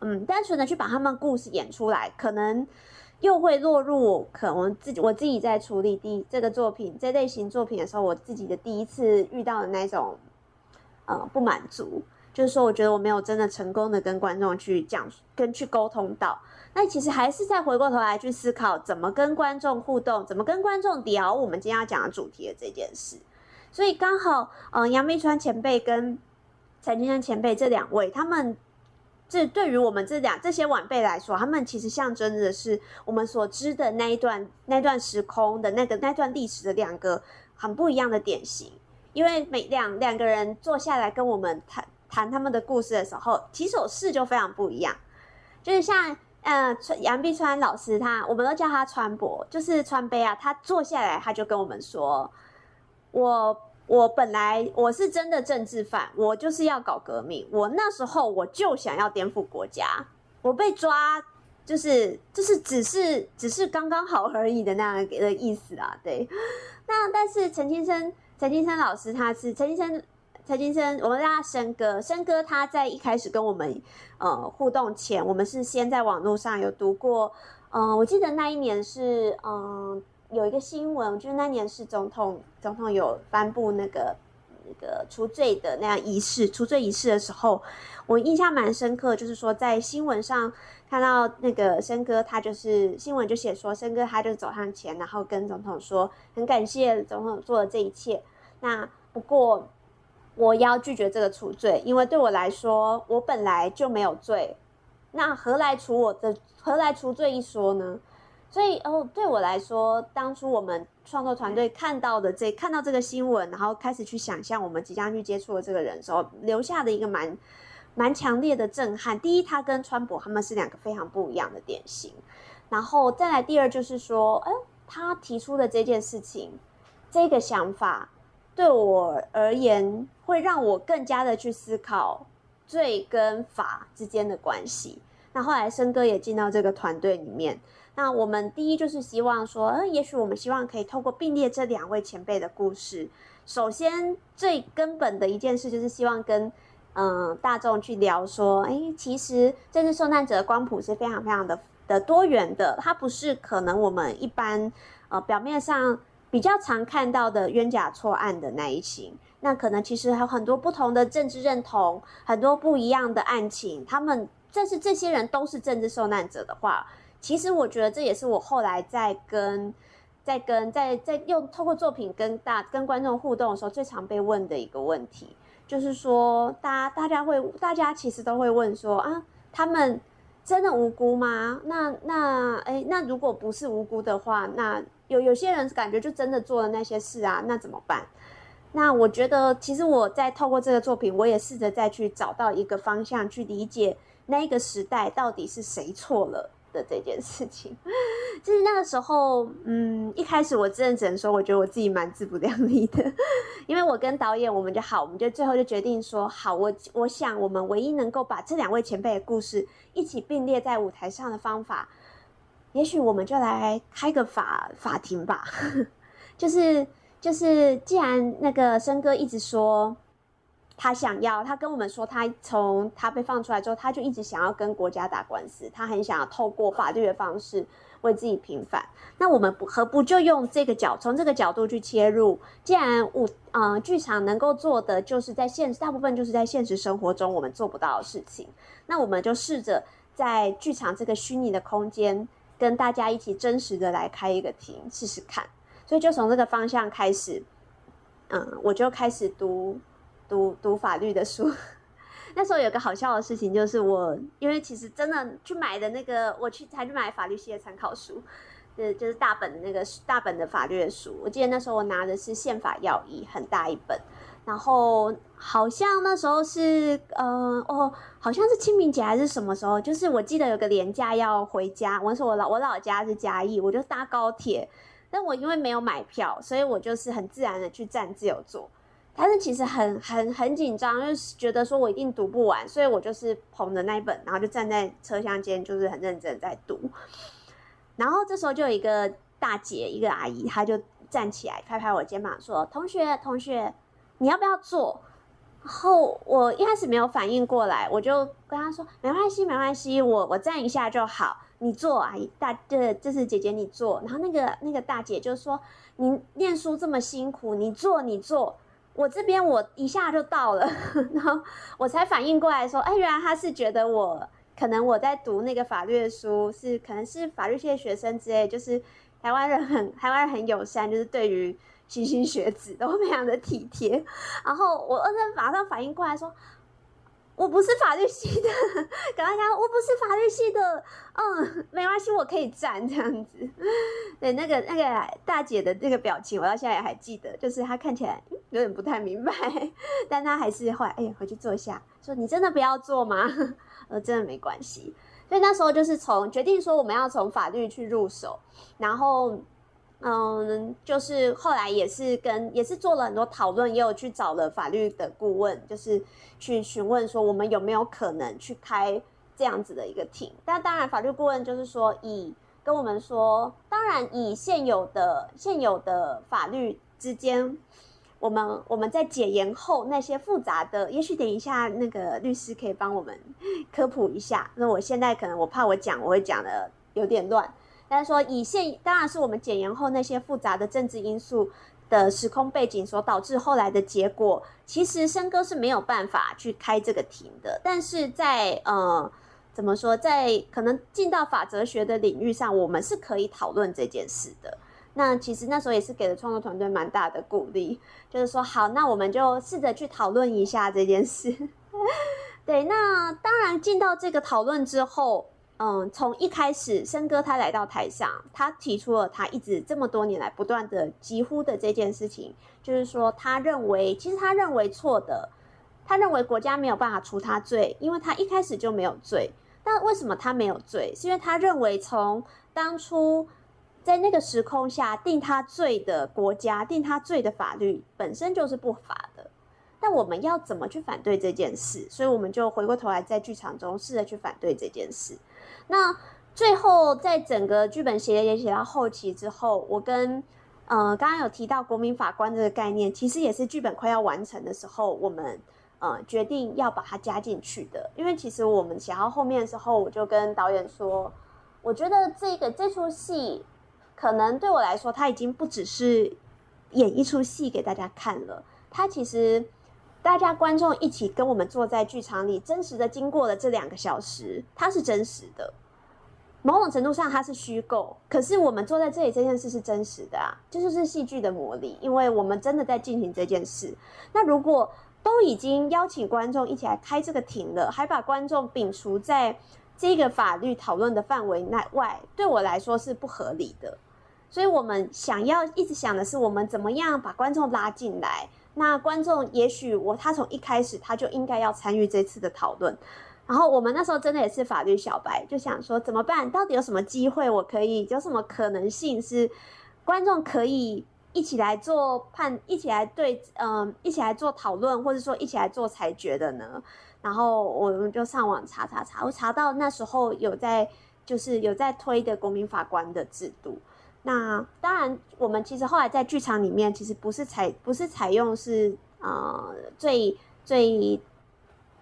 嗯，单纯的去把他们故事演出来，可能又会落入可能自己我自己在处理第这个作品这类型作品的时候，我自己的第一次遇到的那种，呃，不满足，就是说，我觉得我没有真的成功的跟观众去讲，跟去沟通到。那其实还是再回过头来去思考，怎么跟观众互动，怎么跟观众聊我们今天要讲的主题的这件事。所以刚好，嗯、呃，杨铭川前辈跟陈金生前辈这两位，他们这对于我们这两这些晚辈来说，他们其实象征的是我们所知的那一段那段时空的那个那段历史的两个很不一样的典型。因为每两两个人坐下来跟我们谈谈他们的故事的时候，起手式就非常不一样，就是像。嗯，杨碧川老师他，我们都叫他川伯，就是川杯啊。他坐下来，他就跟我们说：“我我本来我是真的政治犯，我就是要搞革命。我那时候我就想要颠覆国家，我被抓就是就是只是只是刚刚好而已的那样的意思啊。对，那但是陈金生陈金生老师他是陈金生。”蔡金生，我们叫他生哥。生哥他在一开始跟我们呃互动前，我们是先在网络上有读过。嗯、呃，我记得那一年是嗯、有一个新闻，就是那年是总统总统有颁布那个那个除罪的那样仪式，除罪仪式的时候，我印象蛮深刻，就是说在新闻上看到那个生哥，他就是新闻就写说，生哥他就走上前，然后跟总统说，很感谢总统做的这一切。那不过。我要拒绝这个除罪，因为对我来说，我本来就没有罪，那何来除我的，何来除罪一说呢？所以哦，对我来说，当初我们创作团队看到的这看到这个新闻，然后开始去想象我们即将去接触的这个人的时候，留下的一个蛮蛮强烈的震撼。第一，他跟川博他们是两个非常不一样的典型，然后再来第二就是说，哎，他提出的这件事情，这个想法。对我而言，会让我更加的去思考罪跟法之间的关系。那后来生哥也进到这个团队里面。那我们第一就是希望说，呃，也许我们希望可以透过并列这两位前辈的故事，首先最根本的一件事就是希望跟嗯、大众去聊说，哎，其实政治受难者的光谱是非常非常的的多元的，它不是可能我们一般呃表面上。比较常看到的冤假错案的那一型，那可能其实还有很多不同的政治认同，很多不一样的案情。他们，但是这些人都是政治受难者的话，其实我觉得这也是我后来在跟、在跟、在在用透过作品跟大跟观众互动的时候，最常被问的一个问题，就是说，大家大家会，大家其实都会问说啊，他们真的无辜吗？那那哎，那如果不是无辜的话，那有有些人感觉就真的做了那些事啊，那怎么办？那我觉得，其实我在透过这个作品，我也试着再去找到一个方向，去理解那个时代到底是谁错了的这件事情。就是那个时候，嗯，一开始我真的只能说，我觉得我自己蛮自不量力的，因为我跟导演，我们就好，我们就最后就决定说，好，我我想我们唯一能够把这两位前辈的故事一起并列在舞台上的方法。也许我们就来开个法法庭吧，就 是就是，既然那个森哥一直说，他想要，他跟我们说，他从他被放出来之后，他就一直想要跟国家打官司，他很想要透过法律的方式为自己平反。那我们不何不就用这个角，从这个角度去切入？既然舞，呃，剧场能够做的，就是在现实，大部分就是在现实生活中我们做不到的事情，那我们就试着在剧场这个虚拟的空间，跟大家一起真实的来开一个庭试试看。所以就从这个方向开始，嗯，我就开始读。读读法律的书，那时候有个好笑的事情，就是我因为其实真的去买的那个，我去才去买法律系的参考书，就是就是大本的那个大本的法律的书。我记得那时候我拿的是《宪法要义》，很大一本，然后好像那时候是呃哦，好像是清明节还是什么时候，就是我记得有个年假要回家，我说我老我老家是嘉义，我就搭高铁，但我因为没有买票，所以我就是很自然的去站自由座。但是其实很很很紧张，就是觉得说我一定读不完，所以我就是捧着那一本，然后就站在车厢间，就是很认真在读。然后这时候就有一个大姐，一个阿姨，她就站起来拍拍我肩膀说：“同学，同学，你要不要坐？”然后我一开始没有反应过来，我就跟她说：“没关系，没关系，我我站一下就好，你坐，阿姨大这这是姐姐你坐。”然后那个那个大姐就说：“你念书这么辛苦，你坐，你坐。”我这边我一下就到了，然后我才反应过来说，哎，原来他是觉得我可能我在读那个法律书，是可能是法律系的学生之类，就是台湾人很台湾人很友善，就是对于莘莘学子都非常的体贴。然后我二生马上反应过来说。我不是法律系的，刚刚讲我不是法律系的，嗯，没关系，我可以站这样子。对，那个那个大姐的这个表情，我到现在也还记得，就是她看起来有点不太明白，但她还是后来哎，回去坐下，说你真的不要坐吗？呃，真的没关系。所以那时候就是从决定说我们要从法律去入手，然后。嗯，就是后来也是跟也是做了很多讨论，也有去找了法律的顾问，就是去询问说我们有没有可能去开这样子的一个庭。但当然，法律顾问就是说以跟我们说，当然以现有的现有的法律之间，我们我们在解严后那些复杂的，也许等一下那个律师可以帮我们 科普一下。那我现在可能我怕我讲我会讲的有点乱。但是说，以现当然是我们检验后那些复杂的政治因素的时空背景所导致后来的结果，其实笙歌是没有办法去开这个庭的。但是在呃，怎么说，在可能进到法哲学的领域上，我们是可以讨论这件事的。那其实那时候也是给了创作团队蛮大的鼓励，就是说好，那我们就试着去讨论一下这件事。对，那当然进到这个讨论之后。嗯，从一开始，笙歌他来到台上，他提出了他一直这么多年来不断的疾呼的这件事情，就是说，他认为其实他认为错的，他认为国家没有办法除他罪，因为他一开始就没有罪。但为什么他没有罪？是因为他认为从当初在那个时空下定他罪的国家，定他罪的法律本身就是不法的。但我们要怎么去反对这件事？所以我们就回过头来在剧场中试着去反对这件事。那最后，在整个剧本写也写到后期之后，我跟呃刚刚有提到国民法官这个概念，其实也是剧本快要完成的时候，我们呃决定要把它加进去的。因为其实我们写到后面的时候，我就跟导演说，我觉得这个这出戏可能对我来说，它已经不只是演一出戏给大家看了，它其实。大家观众一起跟我们坐在剧场里，真实的经过了这两个小时，它是真实的。某种程度上，它是虚构，可是我们坐在这里这件事是真实的啊，这就是戏剧的魔力，因为我们真的在进行这件事。那如果都已经邀请观众一起来开这个庭了，还把观众摒除在这个法律讨论的范围内外，对我来说是不合理的。所以我们想要一直想的是，我们怎么样把观众拉进来。那观众也许我他从一开始他就应该要参与这次的讨论，然后我们那时候真的也是法律小白，就想说怎么办？到底有什么机会我可以有什么可能性是观众可以一起来做判，一起来对，嗯，一起来做讨论，或者说一起来做裁决的呢？然后我们就上网查查查，我查到那时候有在就是有在推的国民法官的制度。那当然，我们其实后来在剧场里面，其实不是采不是采用是呃最最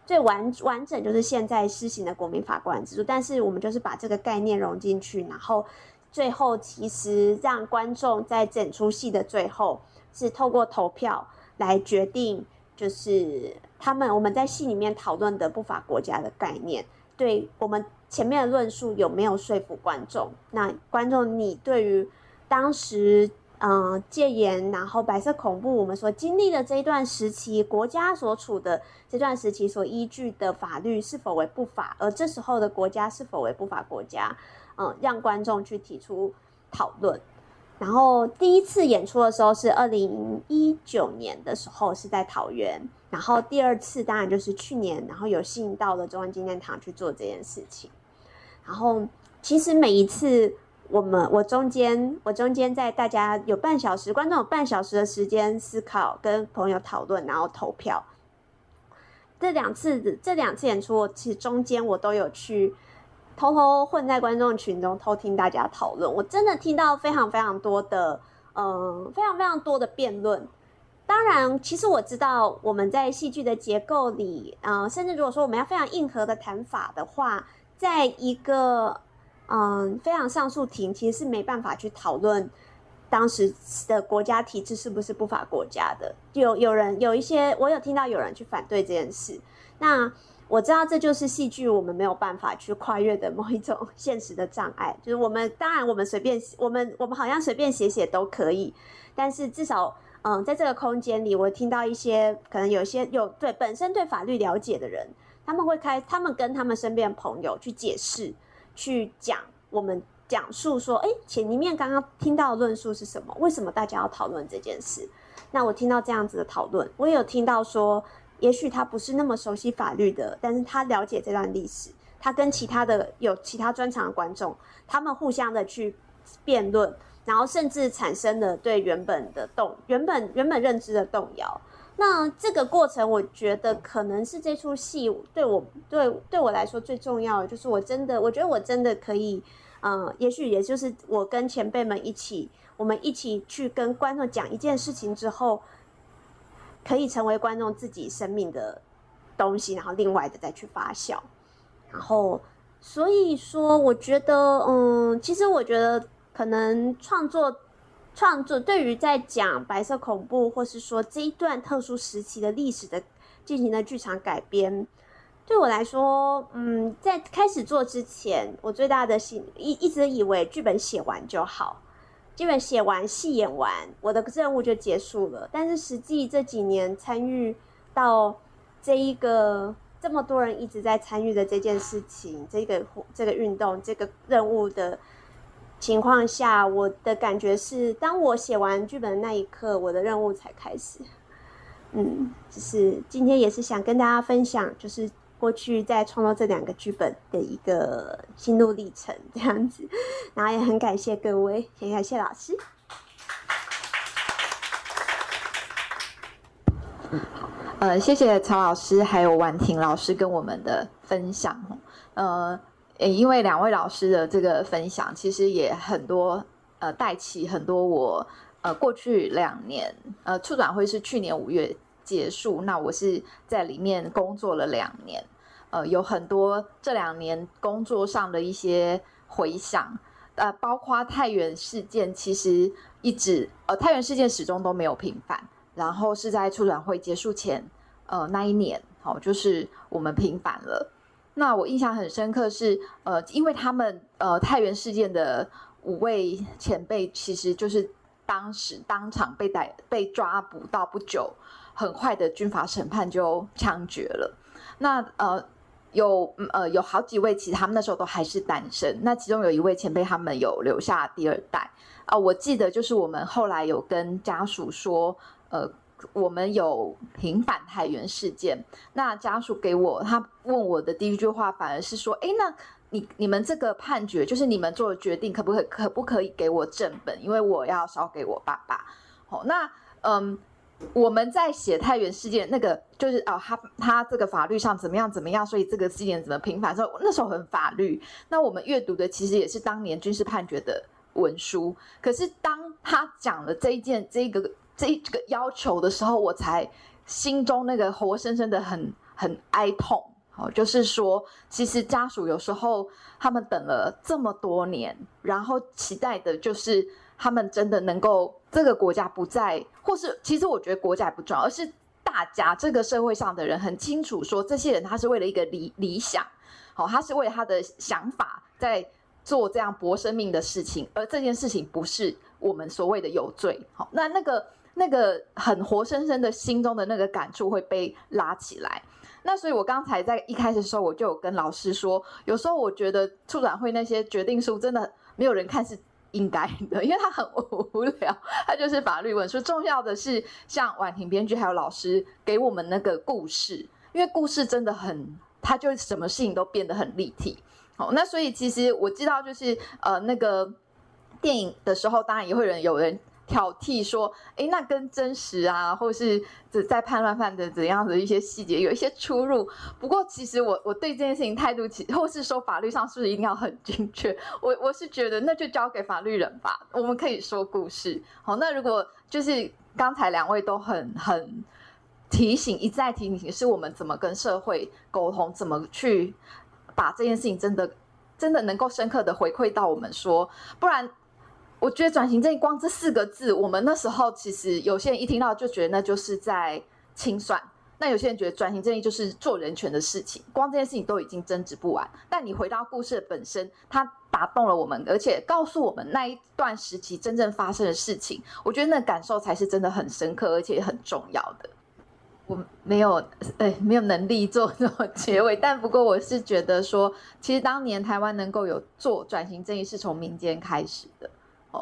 最完完整就是现在施行的国民法官制度，但是我们就是把这个概念融进去，然后最后其实让观众在整出戏的最后是透过投票来决定，就是他们我们在戏里面讨论的不法国家的概念，对我们前面的论述有没有说服观众？那观众你对于当时。嗯，戒严，然后白色恐怖，我们所经历的这一段时期，国家所处的这段时期所依据的法律是否为不法，而这时候的国家是否为不法国家？嗯，让观众去提出讨论。然后第一次演出的时候是二零一九年的时候，是在桃园。然后第二次当然就是去年，然后有幸到了中央纪念堂去做这件事情。然后其实每一次。我们我中间我中间在大家有半小时，观众有半小时的时间思考，跟朋友讨论，然后投票。这两次这两次演出，其实中间我都有去偷偷混在观众群中偷听大家讨论。我真的听到非常非常多的，嗯、非常非常多的辩论。当然，其实我知道我们在戏剧的结构里，嗯、甚至如果说我们要非常硬核的谈法的话，在一个。嗯，非常上诉庭其实是没办法去讨论当时的国家体制是不是不法国家的。有有人有一些，我有听到有人去反对这件事。那我知道这就是戏剧我们没有办法去跨越的某一种现实的障碍。就是我们当然我们随便我们我们好像随便写写都可以，但是至少嗯，在这个空间里，我听到一些可能有些有对本身对法律了解的人，他们会开他们跟他们身边的朋友去解释。去讲我们讲述说，哎，前里面刚刚听到的论述是什么？为什么大家要讨论这件事？那我听到这样子的讨论，我也有听到说，也许他不是那么熟悉法律的，但是他了解这段历史，他跟其他的有其他专长的观众，他们互相的去辩论，然后甚至产生了对原本的动原本原本认知的动摇。那这个过程，我觉得可能是这出戏对我对对我来说最重要的，就是我真的，我觉得我真的可以，嗯，也许也就是我跟前辈们一起，我们一起去跟观众讲一件事情之后，可以成为观众自己生命的东西，然后另外的再去发酵，然后所以说，我觉得，嗯，其实我觉得可能创作。创作对于在讲白色恐怖，或是说这一段特殊时期的历史的进行的剧场改编，对我来说，嗯，在开始做之前，我最大的心一一直以为剧本写完就好，剧本写完戏演完，我的任务就结束了。但是实际这几年参与到这一个这么多人一直在参与的这件事情，这个这个运动，这个任务的。情况下，我的感觉是，当我写完剧本的那一刻，我的任务才开始。嗯，就是今天也是想跟大家分享，就是过去在创作这两个剧本的一个心路历程，这样子。然后也很感谢各位，也感谢老师。好，呃，谢谢曹老师还有婉婷老师跟我们的分享，呃。诶，因为两位老师的这个分享，其实也很多，呃，带起很多我，呃，过去两年，呃，促转会是去年五月结束，那我是在里面工作了两年，呃，有很多这两年工作上的一些回想，呃，包括太原事件，其实一直，呃，太原事件始终都没有平反，然后是在促转会结束前，呃，那一年，好，就是我们平反了。那我印象很深刻是，呃，因为他们呃太原事件的五位前辈，其实就是当时当场被逮被抓捕到不久，很快的军法审判就枪决了。那呃有呃有好几位，其实他们那时候都还是单身。那其中有一位前辈，他们有留下第二代啊，呃，我记得就是我们后来有跟家属说，呃。我们有平反太原事件，那家属给我，他问我的第一句话反而是说：“哎，那你你们这个判决，就是你们做的决定，可不可可不可以给我正本？因为我要烧给我爸爸。”好，那嗯，我们在写太原事件那个，就是哦，他他这个法律上怎么样怎么样，所以这个事件怎么平反？说那时候很法律，那我们阅读的其实也是当年军事判决的文书。可是当他讲了这一件这个。这这个要求的时候，我才心中那个活生生的很很哀痛。哦，就是说，其实家属有时候他们等了这么多年，然后期待的就是他们真的能够这个国家不再，或是其实我觉得国家也不重要，而是大家这个社会上的人很清楚说，这些人他是为了一个理理想，好，他是为了他的想法在做这样搏生命的事情，而这件事情不是我们所谓的有罪。好，那那个那个很活生生的心中的那个感触会被拉起来。那所以，我刚才在一开始的时候，我就有跟老师说，有时候我觉得促转会那些决定书真的没有人看是应该的，因为它很无聊，它就是法律文书。重要的是，像婉婷编剧还有老师给我们那个故事，因为故事真的很，它就什么事情都变得很立体。好，那所以其实我知道，就是呃那个电影的时候，当然也会有人有人。挑剔说：“诶，那跟真实啊，或是在叛乱犯的怎样的一些细节有一些出入。不过，其实我我对这件事情态度，其或是说法律上是不是一定要很精确？我我是觉得那就交给法律人吧。我们可以说故事。好，那如果就是刚才两位都很很提醒，一再提醒，是我们怎么跟社会沟通，怎么去把这件事情真的真的能够深刻的回馈到我们说，不然。”我觉得转型正义光这四个字，我们那时候其实有些人一听到就觉得那就是在清算，那有些人觉得转型正义就是做人权的事情，光这件事情都已经争执不完。但你回到故事的本身，它打动了我们，而且告诉我们那一段时期真正发生的事情，我觉得那感受才是真的很深刻，而且很重要的。我没有，哎，没有能力做这种结尾，但不过我是觉得说，其实当年台湾能够有做转型正义，是从民间开始的。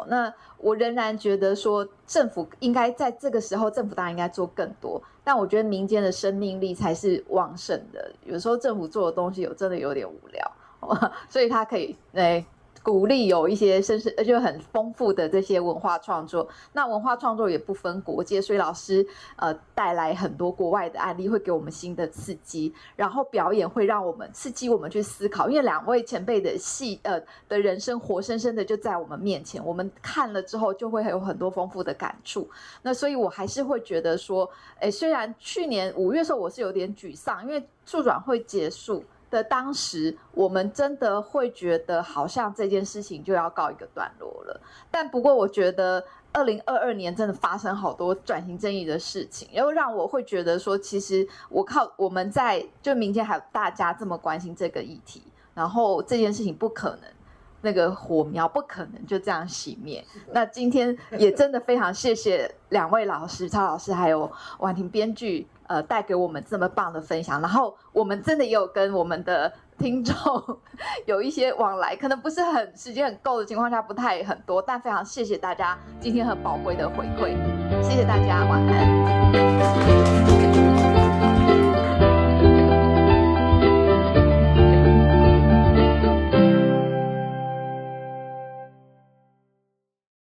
那我仍然觉得说，政府应该在这个时候，政府当然应该做更多。但我觉得民间的生命力才是旺盛的。有时候政府做的东西有真的有点无聊，所以他可以诶。鼓励有一些甚至而且很丰富的这些文化创作，那文化创作也不分国界，所以老师呃带来很多国外的案例，会给我们新的刺激。然后表演会让我们刺激我们去思考，因为两位前辈的戏呃的人生活生生的就在我们面前，我们看了之后就会有很多丰富的感触。那所以我还是会觉得说，诶，虽然去年五月的时候我是有点沮丧，因为促转会结束。的当时，我们真的会觉得好像这件事情就要告一个段落了。但不过，我觉得二零二二年真的发生好多转型正义的事情，又让我会觉得说，其实我靠我们在就民间还有大家这么关心这个议题，然后这件事情不可能那个火苗不可能就这样熄灭。那今天也真的非常谢谢两位老师，超老师还有婉婷编剧。呃，带给我们这么棒的分享，然后我们真的也有跟我们的听众 有一些往来，可能不是很时间很够的情况下，不太很多，但非常谢谢大家今天很宝贵的回馈，谢谢大家，晚安。